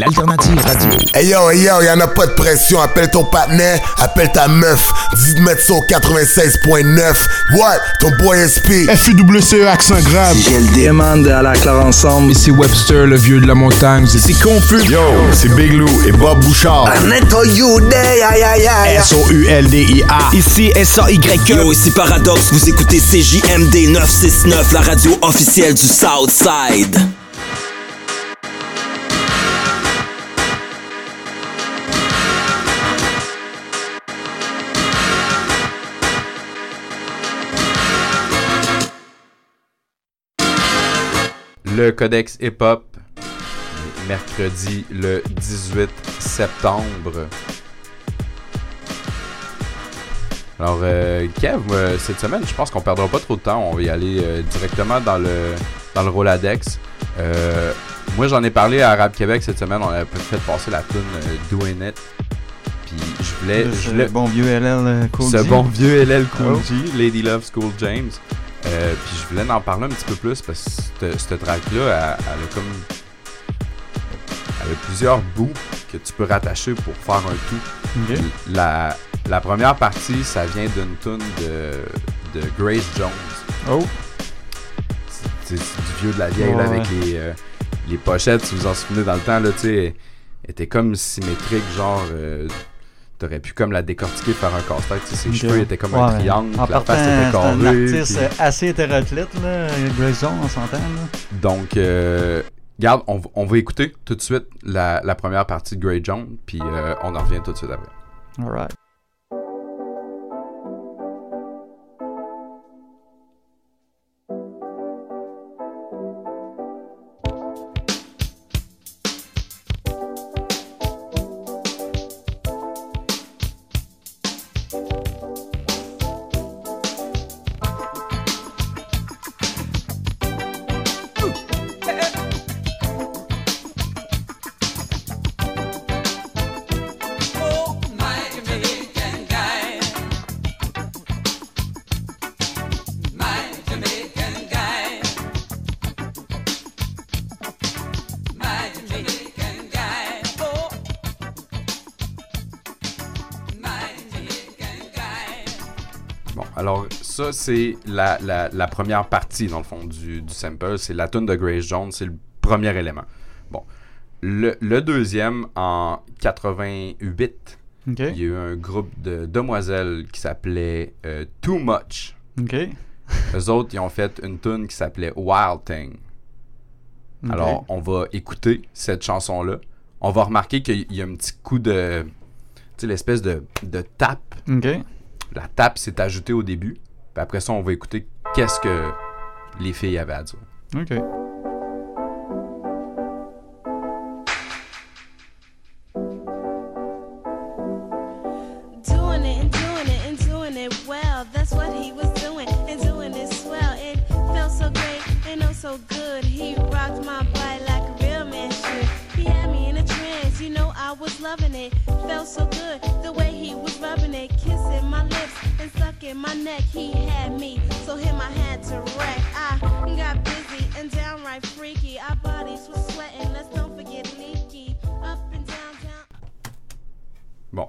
l'alternative radio. Hey yo, hey yo, y'en a pas de pression. Appelle ton partenaire, appelle ta meuf. Dis de mettre au 96.9. What? Ton boy SP. FUWCE accent grave. J'ai le demande à la clare ensemble. Ici Webster, le vieux de la montagne. C'est confus. Yo, c'est Big Lou et Bob Bouchard. S-O-U-L-D-I-A. Ici S-A-Y-E. Yo, ici Paradox, vous écoutez CJMD 969, la radio officielle du Southside. Le Codex Hip Hop, mercredi le 18 septembre. Alors, euh, Kev, euh, cette semaine, je pense qu'on perdra pas trop de temps. On va y aller euh, directement dans le, dans le Roladex. Moi, j'en ai parlé à Rap Québec cette semaine. On a fait passer la tune Doing It. Puis, je voulais. je voulais bon vieux LL Cool ce G. bon vieux LL Cool Oh. G, Lady Love School James. Euh, puis je voulais en parler un petit peu plus parce que cette, track-là, elle, elle a comme. Elle a plusieurs bouts que tu peux rattacher pour faire un tout. La, la première partie, ça vient d'une tune de, de Grace Jones. Oh, C'est du vieux de la vieille là, avec les, euh, les pochettes, si vous vous en souvenez dans le temps, là, tu sais, elle était comme symétrique, genre. euh, T'aurais pu comme la décortiquer, faire un casse-tête. tu sais, Ses Ok. cheveux étaient comme un Ouais, triangle, En la partant, face c'est était un carrée. artiste puis- euh, assez hétéroclite, là, Grace Jones, on s'entend. Donc, euh, regarde, on, va écouter tout de suite la, la première partie de Grey Jones, puis euh, on en revient tout de suite après. Alright. C'est la, la, la première partie, dans le fond, du, du sample. C'est la tune de Grace Jones, c'est le premier élément. Bon. Le, le deuxième, en 88, Ok. il y a eu un groupe de demoiselles qui s'appelait euh, Too Much. Ok. Eux autres, ils ont fait une tune qui s'appelait Wild Thing. Alors, on va écouter cette chanson-là. On va remarquer qu'il y a un petit coup de. Tu sais, l'espèce de, de tape. La tape s'est ajoutée au début. Puis après ça, on va écouter qu'est-ce que les filles avaient à dire. Ok. Doing it and doing it and doing it well. That's what he was doing and doing it swell. It felt so great and so good. He rocked my body like a real man should. He had me in a trance, you know I was loving it. Felt so good the way he was rubbing it, lips and sucking my neck. He had me, so him I had to wreck. I got busy and downright freaky. Our bodies were sweating. Let's don't forget leaky. Up and down, down. Bon.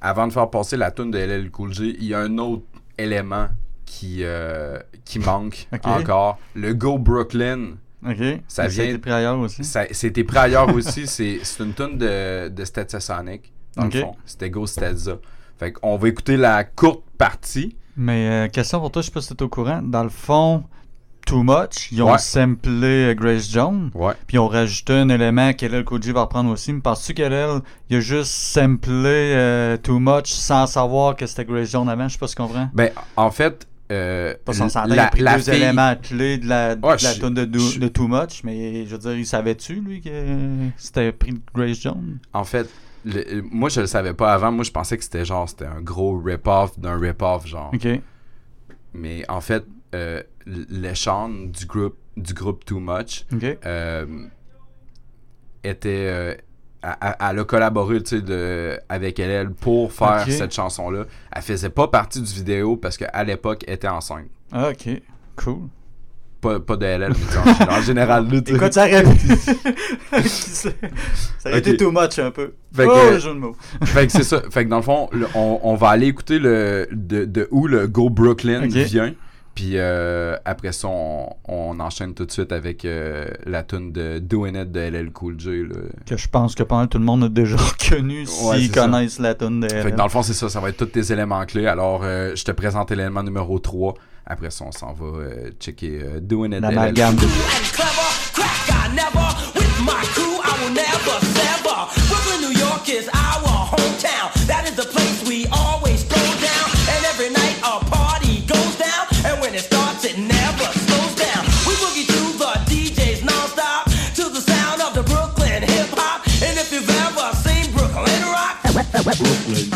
Avant de faire passer la tune de LL Cool J, il y a un autre élément qui, euh, qui manque encore. Le Go Brooklyn. Ok. Ça vient- été pris ailleurs aussi. Ça- C'était pris ailleurs aussi. C'est c'est une tune de, de Stetsasonic. Dans Ok. le fond. C'était Go Stetsa. Fait qu'on va écouter la courte partie. Mais euh, question pour toi, je sais pas si t'es au courant. Dans le fond, Too Much, ils ont Ouais. samplé euh, Grace Jones. Ouais. Puis ils ont rajouté un élément qu'elle Koji va reprendre aussi. Mais penses-tu qu'elle il a juste samplé euh, Too Much sans savoir que c'était Grace Jones avant? Je sais pas si tu comprends. Ben, en fait. Euh, il a pris deux fille- éléments clés de la, de tune de, de Too Much, mais je veux dire, il savait-tu, lui, que c'était pris de Grace Jones? En fait, le- moi, je le savais pas avant. Moi, je pensais que c'était genre, c'était un gros rip-off d'un rip-off, genre. Ok. Mais en fait, euh, l- le chant du groupe, du groupe Too Much euh, était. euh, elle- a collaboré tu sais, de, avec elle pour faire cette chanson-là. Elle faisait pas partie du vidéo parce qu'à l'époque, elle était enceinte. Ah, ok. Cool. Pas, pas de LL, mais en, en général, là, tu. Écoute, ça aurait ça aurait été Ok. too much un peu. Fait que- oh, le jeu de mots. fait que c'est ça. Fait que dans le fond, le- on, on va aller écouter le de, de où le Go Brooklyn Ok. vient. Puis euh, après ça, on, on enchaîne tout de suite avec euh, la tune de Doing It de LL Cool J. Là. Que je pense que pas mal tout le monde a déjà reconnu Ouais, s'ils ça. connaissent la tune de Fait que dans le fond, c'est ça. Ça va être tous tes éléments clés. Alors, euh, je te présente l'élément numéro 3. Après ça, on s'en va euh, checker euh, Doing It de LL L'amalgame Cool de- J.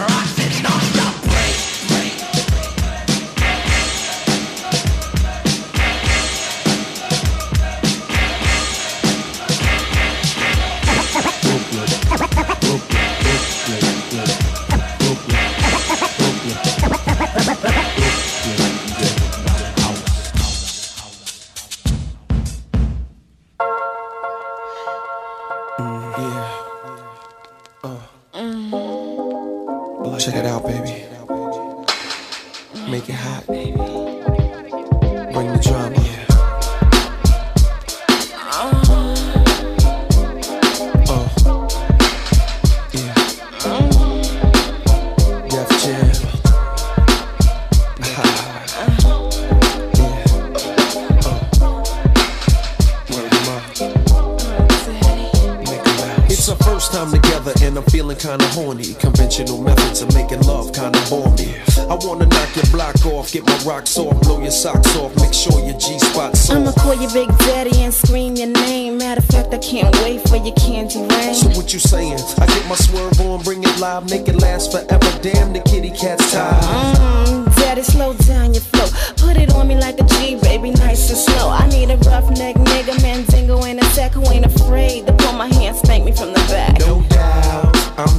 kinda horny. Conventional methods of making love kinda bore me. I wanna knock your block off, get my rocks off, blow your socks off, make sure your G spot's I'ma call you Big Daddy and scream your name. Matter of fact, I can't wait for your candy rain. So what you saying? I get my swerve on, bring it live, make it last forever. Damn, the kitty cat's tired. Mm, Daddy, slow down your flow. Put it on me like a G, baby, nice and slow. I need a rough neck nigga, man, Mandingo ain't a sec who ain't afraid to pull my hand, spank me from the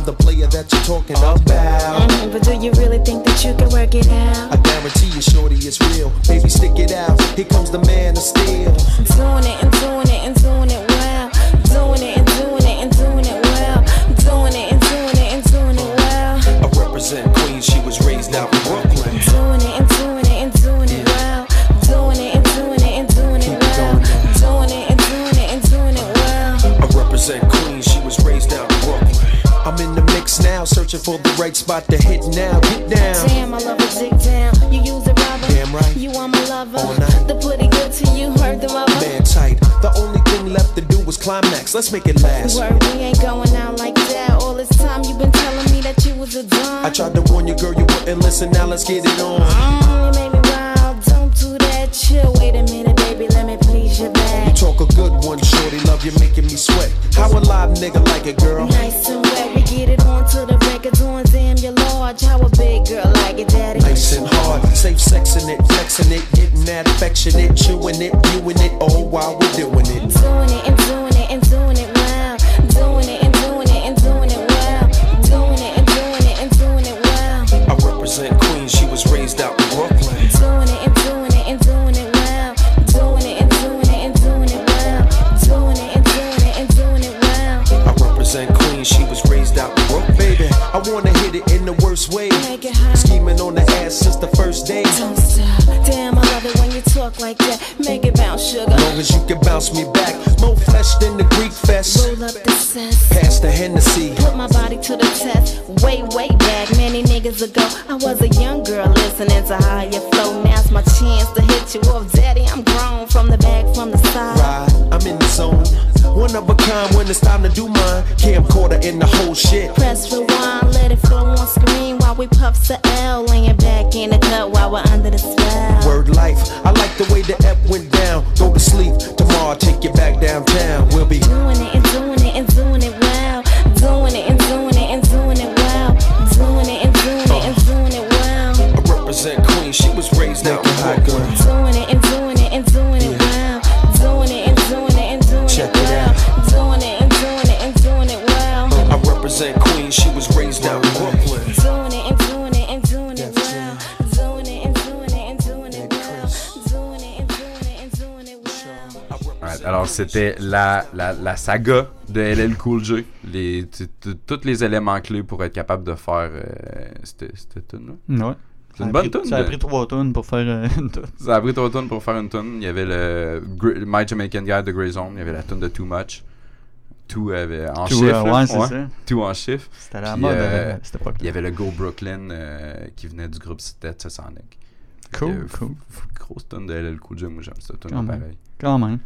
the player that you're talking about. Mhm, but do you really think that you can work it out? I guarantee you, shorty, it's real. Baby, stick it out. Here comes the man of steel. I'm doing it for the right spot to hit now. Get down. Damn, I love a dig down. You use a rubber. Damn right. You are my lover. All night. The pretty good to you, heard the mother. Man tight. The only thing left to do was climax. Let's make it last. Word, we ain't going out like that. All this time you been telling me that you was a dumb. I tried to warn you, girl, you wouldn't listen. Now let's get it on. C'était la, la, la saga de LL Cool J. Les, tous les éléments clés pour être capable de faire euh, cette, tune-là. Ouais. C'est une bonne tune. Ça a pris trois tonnes pour faire euh, une tune. Ça a pris trois tunes pour faire une tune. Il y avait le My Jamaican Guy de Grey Zone. Il y avait la tune de Too Much. Tout avait en chiffre. euh, ouais, c'est ça. Tout en chiffre. C'était la Puis, mode euh, à cette époque-là. Il y avait le Go Brooklyn euh, qui venait du groupe Sonic. Cool, cool. Grosse tonne de LL Cool J. Moi, j'aime cette même. pareil. Quand même.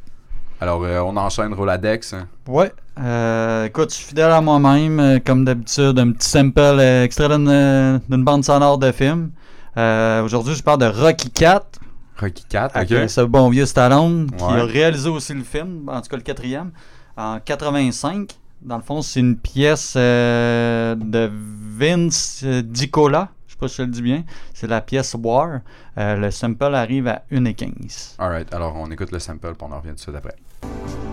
Alors, euh, on enchaîne Roladex. hein. Ouais. Euh, écoute, je suis fidèle à moi-même, euh, comme d'habitude, un petit sample euh, extrait d'une bande sonore de film. Aujourd'hui, je parle de Rocky 4. Rocky 4, Avec ok. ce bon vieux Stallone qui a réalisé aussi le film, en tout cas le quatrième, en 85. Dans le fond, c'est une pièce de Vince Dicola. Je sais pas si je le dis bien. C'est la pièce War. Euh, le sample arrive à 1,15. Alright, alors on écoute le sample, puis on en revient tout de suite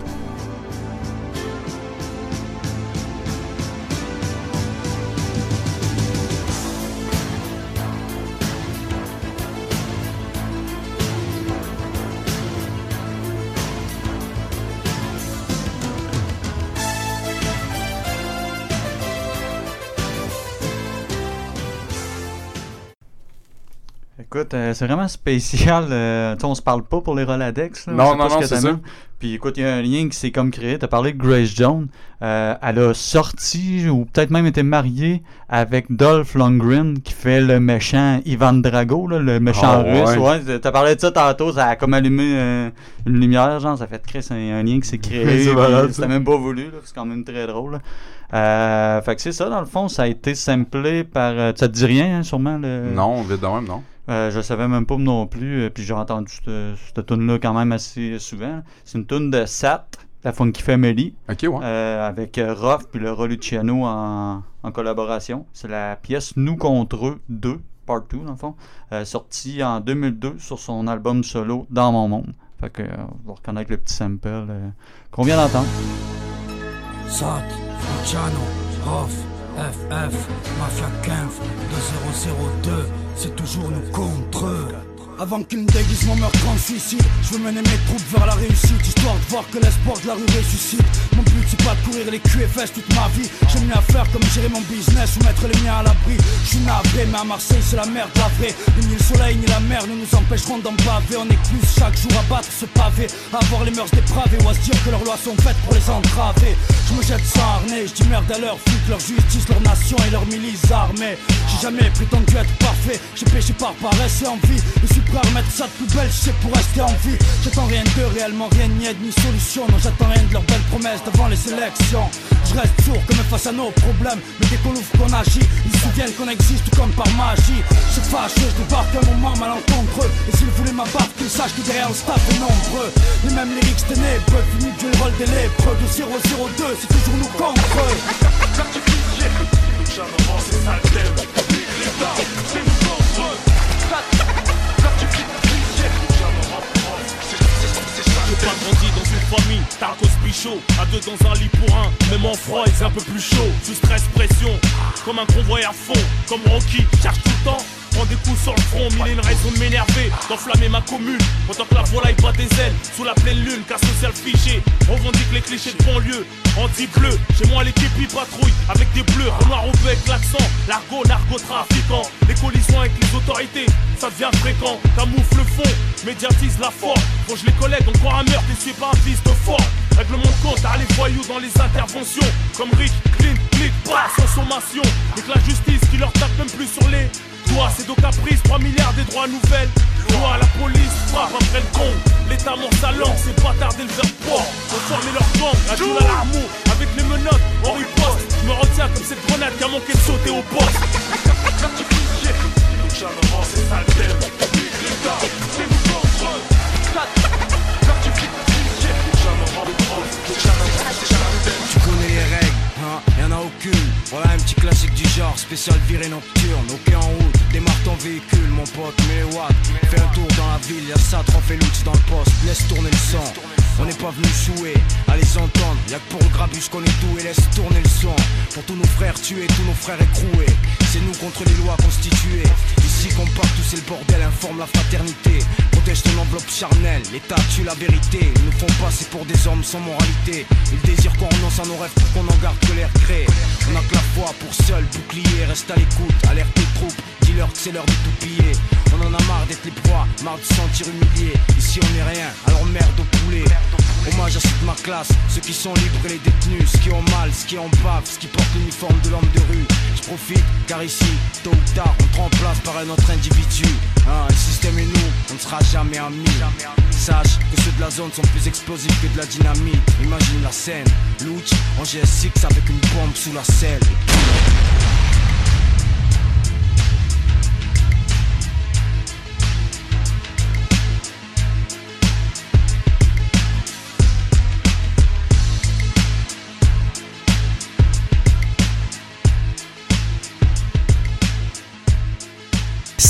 Écoute, euh, c'est vraiment spécial. euh, tu on se parle pas pour les Roladex. là, Non, non, non, c'est ça. Puis écoute, il y a un lien qui s'est comme créé. Tu as parlé de Grace Jones. Euh, elle a sorti, ou peut-être même été mariée avec Dolph Lundgren, qui fait le méchant Ivan Drago, là, le méchant Ah, russe. ouais. Ouais, t'as parlé de ça tantôt, ça a comme allumé une lumière, genre, ça fait créer un, un lien qui s'est créé. C'était même pas voulu, c'est quand même très drôle. là. Euh, fait que c'est ça, dans le fond, ça a été samplé par. euh, ça te dit rien, hein, sûrement le... Non, vite de même, non. Euh, je savais même pas non plus, euh, puis j'ai entendu cette, cette tune-là quand même assez souvent. C'est une tune de Sat, la Funky Family, Ok, ouais. euh, avec euh, Ruff puis le Luciano en, en collaboration. C'est la pièce Nous contre eux 2, part 2 dans le fond, euh, sortie en 2002 sur son album solo Dans mon monde. Fait que euh, on va reconnaître le petit sample euh, qu'on vient d'entendre. Sat, Luciano, Rof, FF, Mafia 15, 2002, c'est toujours nous contre eux. Avant qu'une déguisement meurtre en suicide, je veux mener mes troupes vers la réussite, histoire de voir que l'espoir de la rue ressuscite. Mon but c'est pas de courir les fesses toute ma vie. J'ai mieux à faire comme gérer mon business ou mettre les miens à l'abri. Je suis navré, mais à Marseille c'est la merde, la vraie. Ni le soleil ni la mer ne nous empêcheront d'en baver. On est plus chaque jour à battre ce pavé, avoir les mœurs dépravées ou à se dire que leurs lois sont faites pour les entraver. Je me jette sans harnais, je dis merde à leur flics, leur justice, leur nation et leur milice armée. J'ai jamais prétendu être parfait, j'ai péché par paresse et envie. À remettre ça de plus belle, sais pour rester en vie. J'attends rien d'eux, réellement rien ni aide ni solution. Non, j'attends rien de leurs belles promesses devant les élections. Je reste sourd comme face à nos problèmes, mais dès qu'on ouvre qu'on agit, ils se souviennent qu'on existe tout comme par magie. C'est fâcheux, je débarque un moment malencontreux. Et s'ils voulaient ma qu'ils sachent que derrière le staff est nombreux. Les mêmes lyrics ténébreux, fini de jouer le rôle des lépreux. De 002, c'est toujours nous contre eux. J'ai pas grandi dans une famille, Tarkos Pichot À deux dans un lit pour un, même en froid fait un peu plus chaud. Sous stress, pression, comme un convoi à fond. Comme Rocky, cherche tout le temps Prends des coups sur le front, mille et une raisons de m'énerver D'enflammer ma commune, pendant que la volaille bat des ailes Sous la pleine lune, cas social fiché Revendique les clichés de banlieue. Anti-bleu, chez moi l'équipe y patrouille Avec des bleus, noir au avec l'accent. L'argot, narcotrafiquant Les collisions avec les autorités, ça devient fréquent. Camoufle le fond, médiatise la force Range les collègues, encore un meurtre et suis pas un fils fort. Règlement de compte, à les voyous dans les interventions. Comme Rick, Clint, Click, bah, sans sommation. Et la justice qui leur tape même plus sur les C'est donc caprice, 3 milliards des droits nouvelles. Loi, la police frappe après le con. L'état mord sa langue, c'est pas tarder le faire port On former leur gang, la joue à l'amour. Avec les menottes, on riposte Je me retiens comme cette grenade qui a manqué de sauter au poste y'en a aucune. Voilà un petit classique du genre, spécial virée nocturne. Ok en route, démarre ton véhicule, mon pote, les watts. Fais un tour dans la ville, y'a ça, trop fait dans le poste, laisse tourner le son. On n'est pas venu jouer, à les entendre. Y'a que pour le grabus qu'on est tout et laisse tourner le son. Pour tous nos frères tués, tous nos frères écroués. C'est nous contre les lois constituées. Ici qu'on part, tout c'est le bordel, informe la fraternité. Protège ton enveloppe charnelle, l'État tue la vérité. Ils nous font passer pour des hommes sans moralité. Ils désirent qu'on renonce à nos rêves pour qu'on en garde que On a que la foi pour seul bouclier, reste à l'écoute, alerte tes troupes. Dis-leur que c'est l'heure de tout piller. On en a marre d'être les proies, marre de se sentir humilié. Ici on est rien, alors merde au poulet. Hommage à cette ma classe, ceux qui sont libres et les détenus, ceux qui ont mal, ceux qui en bavent, ceux qui portent l'uniforme de l'homme de rue. Je profite, car ici, tôt ou tard, on te remplace par un autre individu. Hein, le système et nous, on ne sera jamais amis. Sache que ceux de la zone sont plus explosifs que de la dynamite. Imagine la scène, Luch en GS6 avec une bombe sous la selle.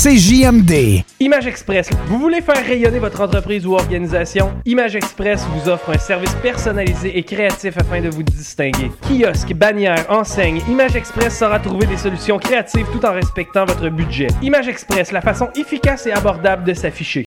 CJMD. Image Express. Vous voulez faire rayonner votre entreprise ou organisation? Image Express vous offre un service personnalisé et créatif afin de vous distinguer. Kiosque, bannière, enseigne, Image Express saura trouver des solutions créatives tout en respectant votre budget. Image Express, la façon efficace et abordable de s'afficher.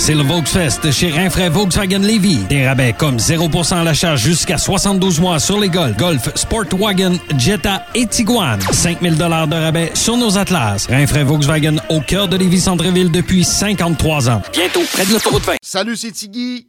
C'est le Volksfest chez Rinfraie Volkswagen Levy. Des rabais comme 0% à l'achat jusqu'à 72 mois sur les Golf, Golf, Sportwagen, Jetta et Tiguan. 5000 dollars de rabais sur nos Atlas. Rinfraie Volkswagen au cœur de Lévis Centreville depuis 53 ans. Bientôt près de l'autoroute 20. Salut, c'est Tiggy.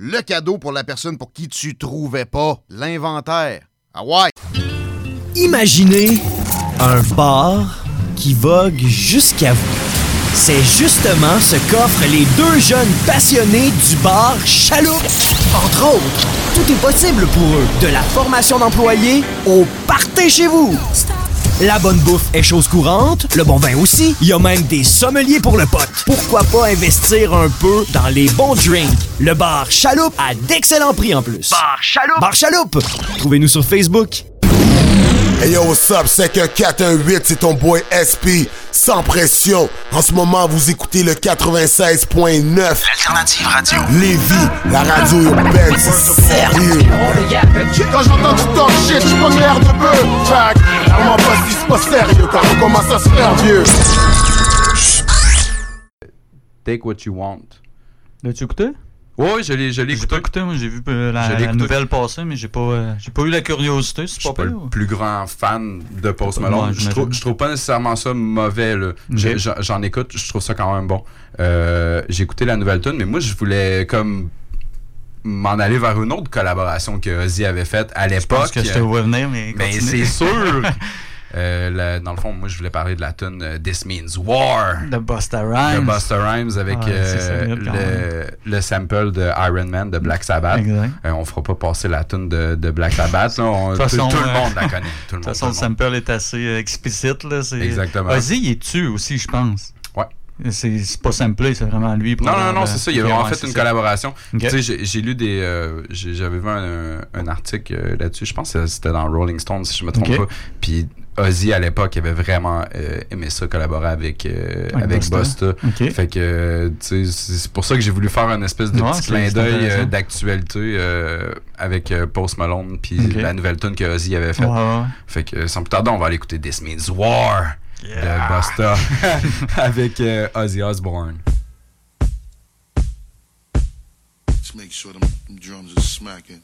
le cadeau pour la personne pour qui tu trouvais pas. L'inventaire. Ah ouais! Imaginez un bar qui vogue jusqu'à vous. C'est justement ce qu'offrent les deux jeunes passionnés du bar Chaloupe. Entre autres, tout est possible pour eux, de la formation d'employés au party chez vous. La bonne bouffe est chose courante, le bon vin aussi. Il y a même des sommeliers pour le pote. Pourquoi pas investir un peu dans les bons drinks? Le bar Chaloupe a d'excellents prix en plus. Bar Chaloupe! Bar Chaloupe! Trouvez-nous sur Facebook. Hey yo, what's up? C'est que 418, c'est ton boy SP. Sans pression. En ce moment, vous écoutez le 96.9. L'alternative radio. Lévis, la radio urbaine, c'est sérieux. Quand j'entends du talk shit, j'suis pas l'air de bœuf. Que, vraiment pas si c'est pas sérieux quand on commence à se faire vieux. Take what you want. L'as-tu écouté? Oui, je l'ai, je l'ai J'ai pas écouté, moi j'ai vu euh, la, Je écouté. nouvelle passer, mais j'ai pas, euh, j'ai pas eu la curiosité, Je suis pas le plus grand fan de Post Malone. Je, trouve, je trouve pas nécessairement ça mauvais. Je- j'en- écoute, je trouve ça quand même bon. Euh, J'ai écouté la nouvelle tune, mais moi je voulais comme m'en aller vers une autre collaboration que Ozzy avait faite à l'époque. pense que je te vois venir, mais Mais continue. c'est sûr. Euh, la- dans le fond, moi je voulais parler de la tune euh, This Means War. De Busta Rhymes. De Busta Rhymes avec Ouais, euh, le, le sample de Iron Man de Black Sabbath. Euh, on fera pas passer la tune de, de Black Sabbath. là. On- tout, façon, tout le monde la connaît. Tout le De monde, toute façon, le tout le monde. sample est assez explicite. Là, Exactement. Ozzy, il est tu aussi, je pense. C'est pas samplé, c'est vraiment lui. pour Non, non, non, c'est ça. Il y a ok, vraiment ouais, fait une collaboration. Tu sais, j'ai- lu des. euh, J'avais vu un, un article euh, là-dessus. Je pense que c'était dans Rolling Stone, si je me trompe pas. Puis Ozzy, à l'époque, avait vraiment euh, aimé ça, collaborer avec, Avec avec Busta. Fait que, tu sais, c'est pour ça que j'ai voulu faire un espèce de Ouais, petit clin d'œil d'actualité avec Post Malone, puis la nouvelle tune que Ozzy avait faite. Ouais. Fait que, sans plus tarder, on va aller écouter This Means War de Busta avec euh, Ozzy Osbourne. Let's make sure them, them drums are smacking.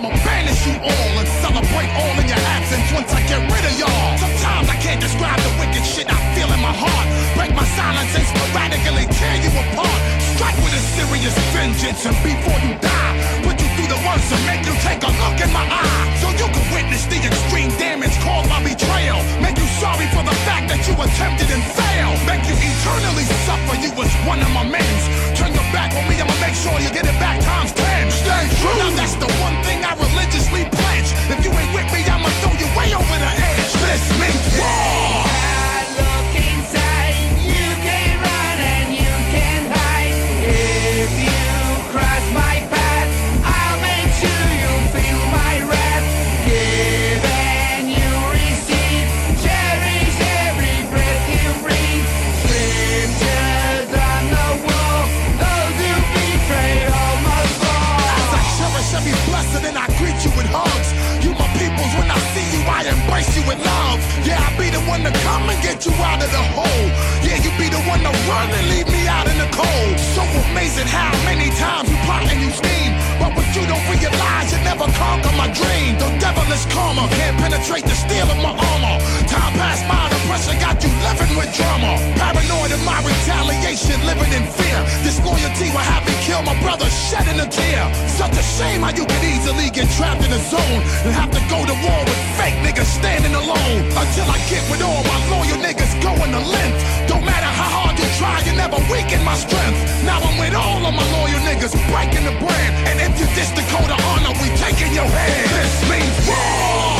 I'ma banish you all and celebrate all in your absence once I get rid of y'all. Sometimes I can't describe the wicked shit I feel in my heart. Break my silence and sporadically tear you apart. Strike with a serious vengeance and before you die, put the worst make you take a look in my eye. So you can witness the extreme damage caused by betrayal. Make you sorry for the fact that you attempted and failed. Make you eternally suffer. You was one of my men's. Turn your back on me, I'ma make sure you get it back times ten. Stay true. Now that's the one thing I religiously pledge. If you ain't with me, I'ma throw you way over the edge. This means war. Get you out of the hole. Yeah, you be the one to run and leave me out in the cold. So amazing how many times you plot and you scheme. But what you don't realize, you never conquer my dream. The devilish karma can't penetrate the steel of my armor. Time passed by, the pressure got you living with drama. Paranoid in my retaliation, living in fear. Disloyalty brother, shedding a tear. Such a shame how you can easily get trapped in a zone and have to go to war with fake niggas standing alone. Until I get with all my loyal niggas going the length. Don't matter how hard you try, you never weaken my strength. Now I'm with all of my loyal niggas breaking the brand. And if you diss the code of honor, we taking your hand. This means war.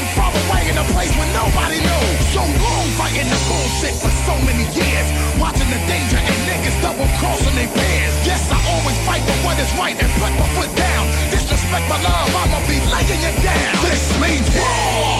Island far away in a place where nobody knows. So long fighting the bullshit for so many years. Watching the danger and niggas double crossing their peers. Yes, I always fight for what is right and put my foot down. Disrespect my love, I'ma be laying it down. This means war.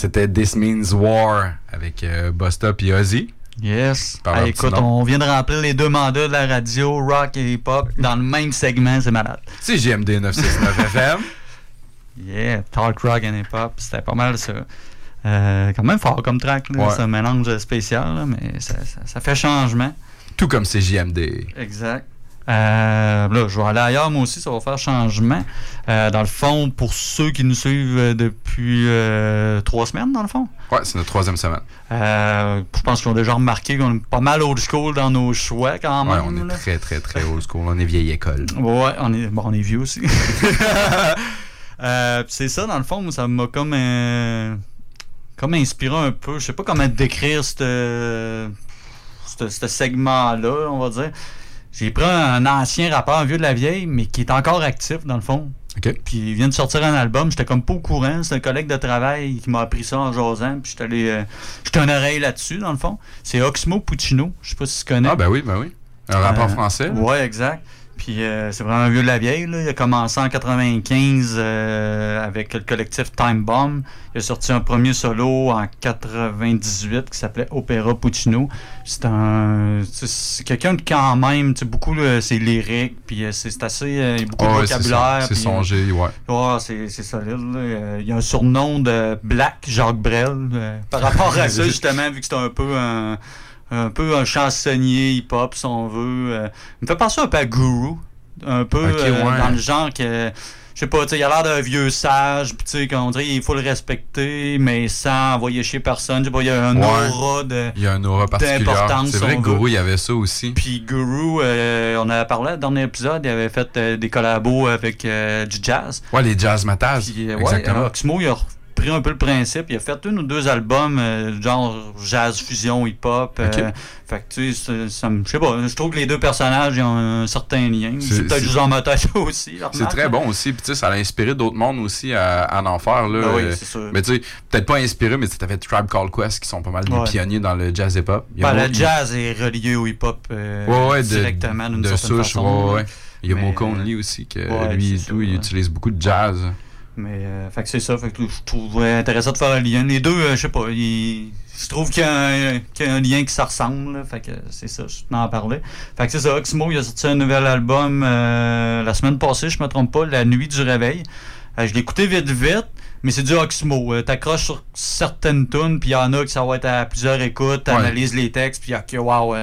C'était This Means War avec euh, Busta et Ozzy. Yes. Ah, écoute, on vient de remplir les deux mandats de la radio, rock et hip-hop, dans le même segment, c'est malade. C'est GMD 969 FM. Yeah, talk rock and hip-hop, c'était pas mal ça. Euh, quand même fort comme track, là, Ouais. c'est un mélange spécial, là, mais ça, ça- ça fait changement. Tout comme c'est JMD. Exact. Euh, là, je vais aller ailleurs, moi aussi, ça va faire changement. Euh, dans le fond, pour ceux qui nous suivent euh, depuis euh, trois semaines, dans le fond, Ouais, c'est notre troisième semaine. je pense qu'ils ont déjà remarqué qu'on est pas mal old school dans nos choix quand Ouais, même. on est là. très, très, très old school. On est vieille école. Ouais, on est, bon, on est vieux aussi. C'est ça, dans le fond, ça m'a comme, comme inspiré un peu. Je sais pas comment décrire ce segment-là, on va dire. J'ai pris un ancien rappeur, un vieux de la vieille, mais qui est encore actif, dans le fond. Puis il vient de sortir un album, j'étais comme pas au courant. C'est un collègue de travail qui m'a appris ça en jasant. Puis j'étais allé. euh, j'étais une oreille là-dessus, dans le fond. C'est Oxmo Puccino. Je sais pas si tu connais. Ah, ben oui, ben oui. Un rappeur Euh, français. Ouais, exact. Puis euh, c'est vraiment un vieux de la vieille. Là. Il a commencé en 95 euh, avec le collectif Time Bomb. Il a sorti un premier solo en 98 qui s'appelait Opéra Puccino. C'est un, c'est- quelqu'un de quand même, tu sais, beaucoup là, c'est lyrique, puis euh, c'est assez, euh, il y a beaucoup de ouais, vocabulaire. c'est songé, ouais. Ouais, c'est c'est solide. là. Euh, Il y a un surnom de Black Jacques Brel euh, par rapport à ça, justement, vu que c'est un peu un, un peu un chansonnier hip-hop, si on veut. Euh, il me fait penser un peu à Guru. un peu Ok, euh, ouais. dans le genre que. Je sais pas, tu sais, il a l'air d'un vieux sage, puis tu sais, qu'on dirait il faut le respecter, mais sans envoyer chier personne. Je sais pas, il y a un aura de. Il y a un aura d'importance, C'est vrai on que. Guru, il y avait ça aussi. Puis Guru, euh, on a parlé dans le dernier épisode, il avait fait euh, des collabos avec euh, du jazz. Ouais, les Jazz Matas. Ouais, Exactement. Oxmo, il a repris un peu le principe. Il a fait un ou deux albums, euh, genre jazz fusion, hip-hop. euh, fait que, tu sais, ça- ça me- je sais pas, je trouve que les deux personnages ils ont un certain lien. C'est- peut-être juste dans ma tête aussi. C'est très bon aussi. Puis tu sais, ça a inspiré d'autres mondes aussi à, à en faire. Là. Ah oui, c'est sûr. Mais tu sais, peut-être pas inspiré, mais tu as fait Tribe Called Quest qui sont pas mal des Ouais. pionniers dans le jazz hip-hop. Ben, le jazz est relié au hip-hop euh, Ouais, ouais, de, directement d'une certaine souche, façon. Il y a Mo Conley aussi, que lui tout, il utilise beaucoup de jazz. Mais euh, fait que c'est ça, fait que je trouvais intéressant de faire un lien. Les deux, euh, je sais pas, ils- je trouve qu'il y, a un- qu'il y a un lien qui se ressemble, là, fait que c'est ça, je tenais à en parler. Fait que c'est ça, Oxmo, il a sorti un nouvel album euh, la semaine passée, je me trompe pas, La Nuit du Réveil. Euh, je l'ai écouté vite vite, mais c'est du Oxmo. T'accroches sur certaines tunes, puis il y en a qui ça va être à plusieurs écoutes, Ouais. t'analyses les textes, puis ok, wow,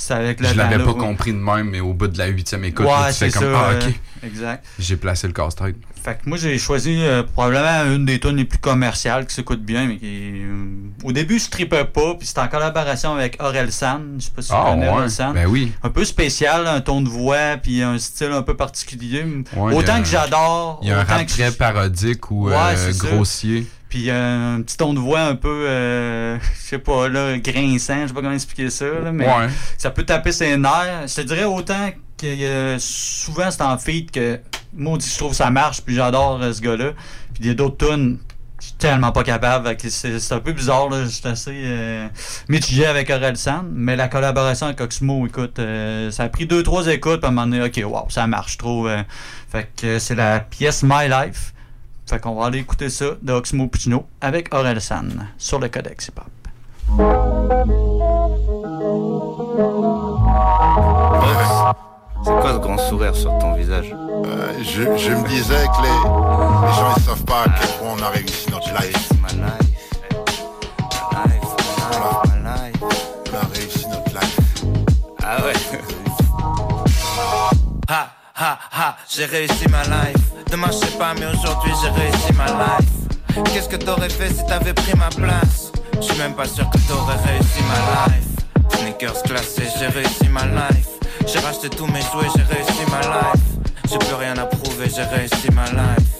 c'est avec le Je l'avais pas compris de même, mais au bout de la huitième écoute, Ouais, tu fais comme ça, Ah, euh, ok. exact. J'ai placé le casse-tête. Fait que moi, j'ai choisi euh, probablement une des tunes les plus commerciales qui s'écoute bien, mais qui. euh, au début, je tripais pas, puis c'était en collaboration avec Aurel San. Je sais pas si Ah, tu connais ouais. Aurel San. Ben oui. Un peu spécial, un ton de voix, puis un style un peu particulier. Ouais, autant que j'adore. Il y a un rap très je- parodique ou euh, ça. Puis euh, un petit ton de voix un peu, euh, je sais pas, là, grinçant, je sais pas comment expliquer ça, là, mais Ouais. ça peut taper ses nerfs. Je te dirais autant que euh, souvent c'est en feat que moi, je trouve que ça marche, puis j'adore euh, ce gars-là. Puis il y a d'autres tunes, je suis tellement pas capable. C'est un peu bizarre, là, je suis assez euh, mitigé avec Aurel San, mais la collaboration avec Oxmo, écoute, euh, ça a pris deux, trois écoutes, puis à un moment donné, ok, wow, ça marche, je trouve. euh. fait que c'est la pièce My Life. Fait qu'on va aller écouter ça de Oxmo Puccino avec Aurel San sur le Codex Hip Hop. C'est quoi ce grand sourire sur ton visage? Euh, je, je me disais que les, les gens ils savent pas à quel point on a réussi notre life. Ha ha j'ai réussi ma life. Demain je sais pas, mais aujourd'hui j'ai réussi ma life. Qu'est-ce que t'aurais fait si t'avais pris ma place? Je suis même pas sûr que t'aurais réussi ma life. Sneakers classés, j'ai réussi ma life. J'ai racheté tous mes jouets, j'ai réussi ma life. J'ai plus rien à prouver, j'ai réussi ma life.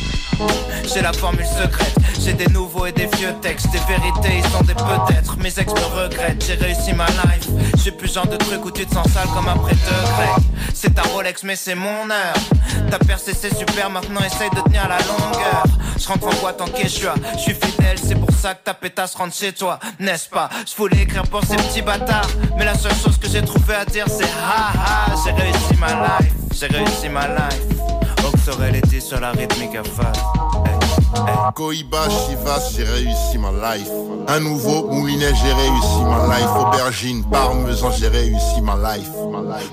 J'ai la formule secrète, j'ai des nouveaux et des vieux textes, des vérités, ils sont des peut-être. Mes ex me regrettent, j'ai réussi ma life. J'ai plus genre de truc où tu te sens sale comme après deux grecs. C'est ta Rolex, mais c'est mon heure. T'as percé, c'est super, maintenant essaye de tenir la longueur. Je rentre en boîte en quechua, je suis fidèle, c'est pour ça que ta pétasse rentre chez toi, n'est-ce pas? Je voulais écrire pour ces petits bâtards, mais la seule chose que j'ai trouvé à dire c'est ha ha, j'ai réussi ma life, j'ai réussi ma life. Oxorel était sur la rythmique à phase. Cohiba, Chivas, j'ai réussi ma life. Un nouveau moulinet, j'ai réussi ma life. Aubergine, parmesan, j'ai réussi ma life.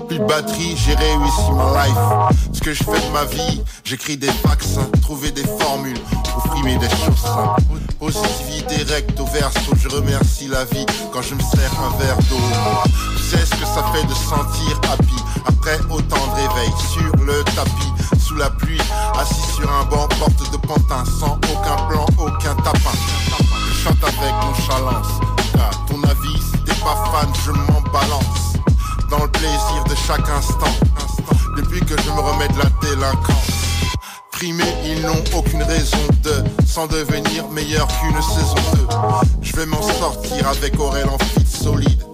Plus de batterie, j'ai réussi ma life. Ce que je fais de ma vie, j'écris des vaccins, trouver des formules frimer des choses simples. Positivité recto verso, je remercie la vie quand je me sers un verre d'eau. Tu sais ce que ça fait de sentir happy après autant de réveil sur le tapis, sous la pluie, assis sur un banc, porte de pantin, sans aucun plan, aucun tapin. Je chante avec nonchalance, car ton avis, si t'es pas fan, je m'en balance. Dans le plaisir de chaque instant, depuis que je me remets de la délinquance. Ils n'ont aucune raison de s'en devenir meilleur qu'une saison 2. Je vais m'en sortir avec Aurel en fit solide.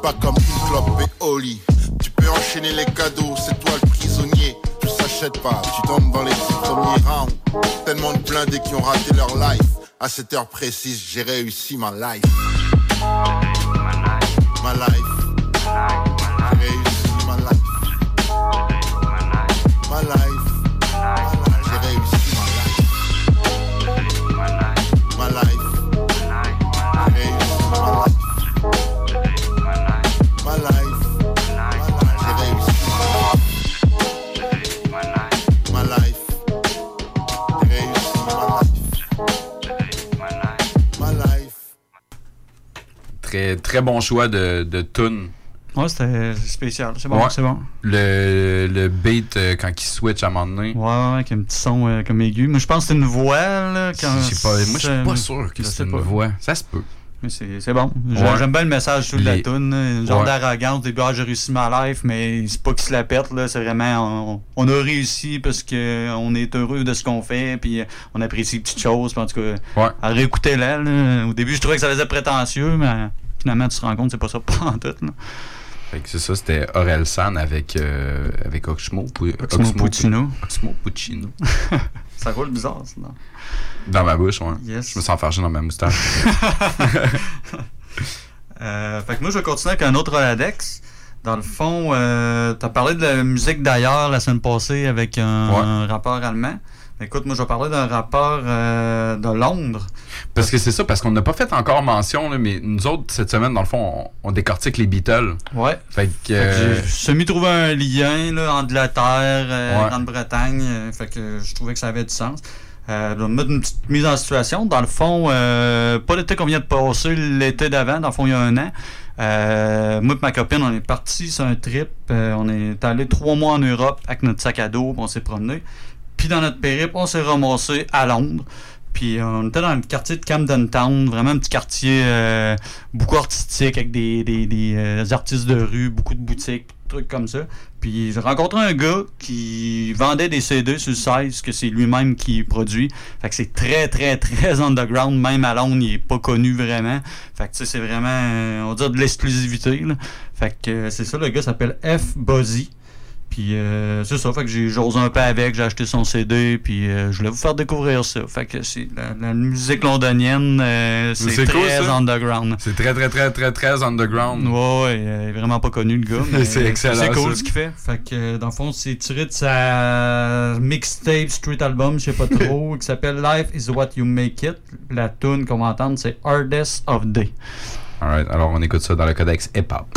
Pas comme une clope et Oli. Tu peux enchaîner les cadeaux, c'est toi le prisonnier. Je s'achète pas, tu tombes dans les premiers rounds. Tellement de blindés qui ont raté leur life. À cette heure précise, j'ai réussi ma life. Ma life. Très, très bon choix de, de tune. Ouais, c'était spécial. C'est bon, Ouais. c'est bon. Le, le beat, euh, quand il switch à un moment donné. Ouais, ouais, avec un petit son euh, comme aigu. Moi, je pense que c'est une voix, là. Quand pas, moi, je suis pas sûr que c'est une voix. Ça se peut. C'est bon. J'ai- Ouais. J'aime bien le message sur de la toune. genre Ouais. d'arrogance des gars, j'ai réussi ma life, mais c'est pas qu'ils se la pètent, là. C'est vraiment, on, on a réussi parce que on est heureux de ce qu'on fait, puis on apprécie les petites choses. en tout cas, à réécouter là, là. Au début, je trouvais que ça faisait prétentieux, mais finalement, tu te rends compte que c'est pas ça pas en tout, là. Fait que c'est ça, c'était Aurel San avec, euh, avec Oxmo. Pu- Oxmo Puccino. Oxmo Puccino. Ça roule bizarre, ça. non? Dans ma bouche, ouais. Yes. Je me sens fargé dans ma moustache. Euh, fait que moi, je vais continuer avec un autre Roladex. Dans le fond, euh, tu as parlé de la musique d'ailleurs la semaine passée avec un, Ouais. un rappeur allemand. Écoute, moi, je vais parler d'un rappeur euh, de Londres. Parce que c'est ça, parce qu'on n'a pas fait encore mention, là, mais nous autres, cette semaine, dans le fond, on, on décortique les Beatles. Ouais. Fait que. Fait que euh, j'ai semi-trouvé un lien là, Angleterre, euh, Ouais. Grande-Bretagne. euh, fait que je trouvais que ça avait du sens. Euh, mettre une petite mise en situation. Dans le fond, euh, pas l'été qu'on vient de passer, l'été d'avant, dans le fond, il y a un an. Euh, moi et ma copine, on est partis sur un trip. euh, on est allé trois mois en Europe avec notre sac à dos, on s'est promené. Puis dans notre périple, on s'est ramassé à Londres. Puis euh, on était dans le quartier de Camden Town, vraiment un petit quartier euh, beaucoup artistique avec des, des, des, euh, artistes de rue, beaucoup de boutiques, trucs comme ça. Puis j'ai rencontré un gars qui vendait des CD sur le 16 que c'est lui-même qui produit. Fait que c'est très très très underground, même à Londres, il est pas connu vraiment. Fait que tu sais, c'est vraiment, euh, on va dire de l'exclusivité. Fait que euh, c'est ça, le gars s'appelle F. Buzzy. Puis euh, c'est ça, fait que j'ai j'ose un peu avec, j'ai acheté son CD, puis euh, je voulais vous faire découvrir ça. Fait que c'est la, la musique londonienne, euh, c'est très cool, underground. C'est très, très, très, très, très underground. Ouais, ouais, il est vraiment pas connu le gars. mais C'est excellent, C'est cool ça. ce qu'il fait. Fait que dans le fond, c'est tiré de sa mixtape street album, je sais pas trop, qui s'appelle Life is what you make it. La tune qu'on va entendre, c'est Hardest of Day. Alright, alors on écoute ça dans le codex hip-hop.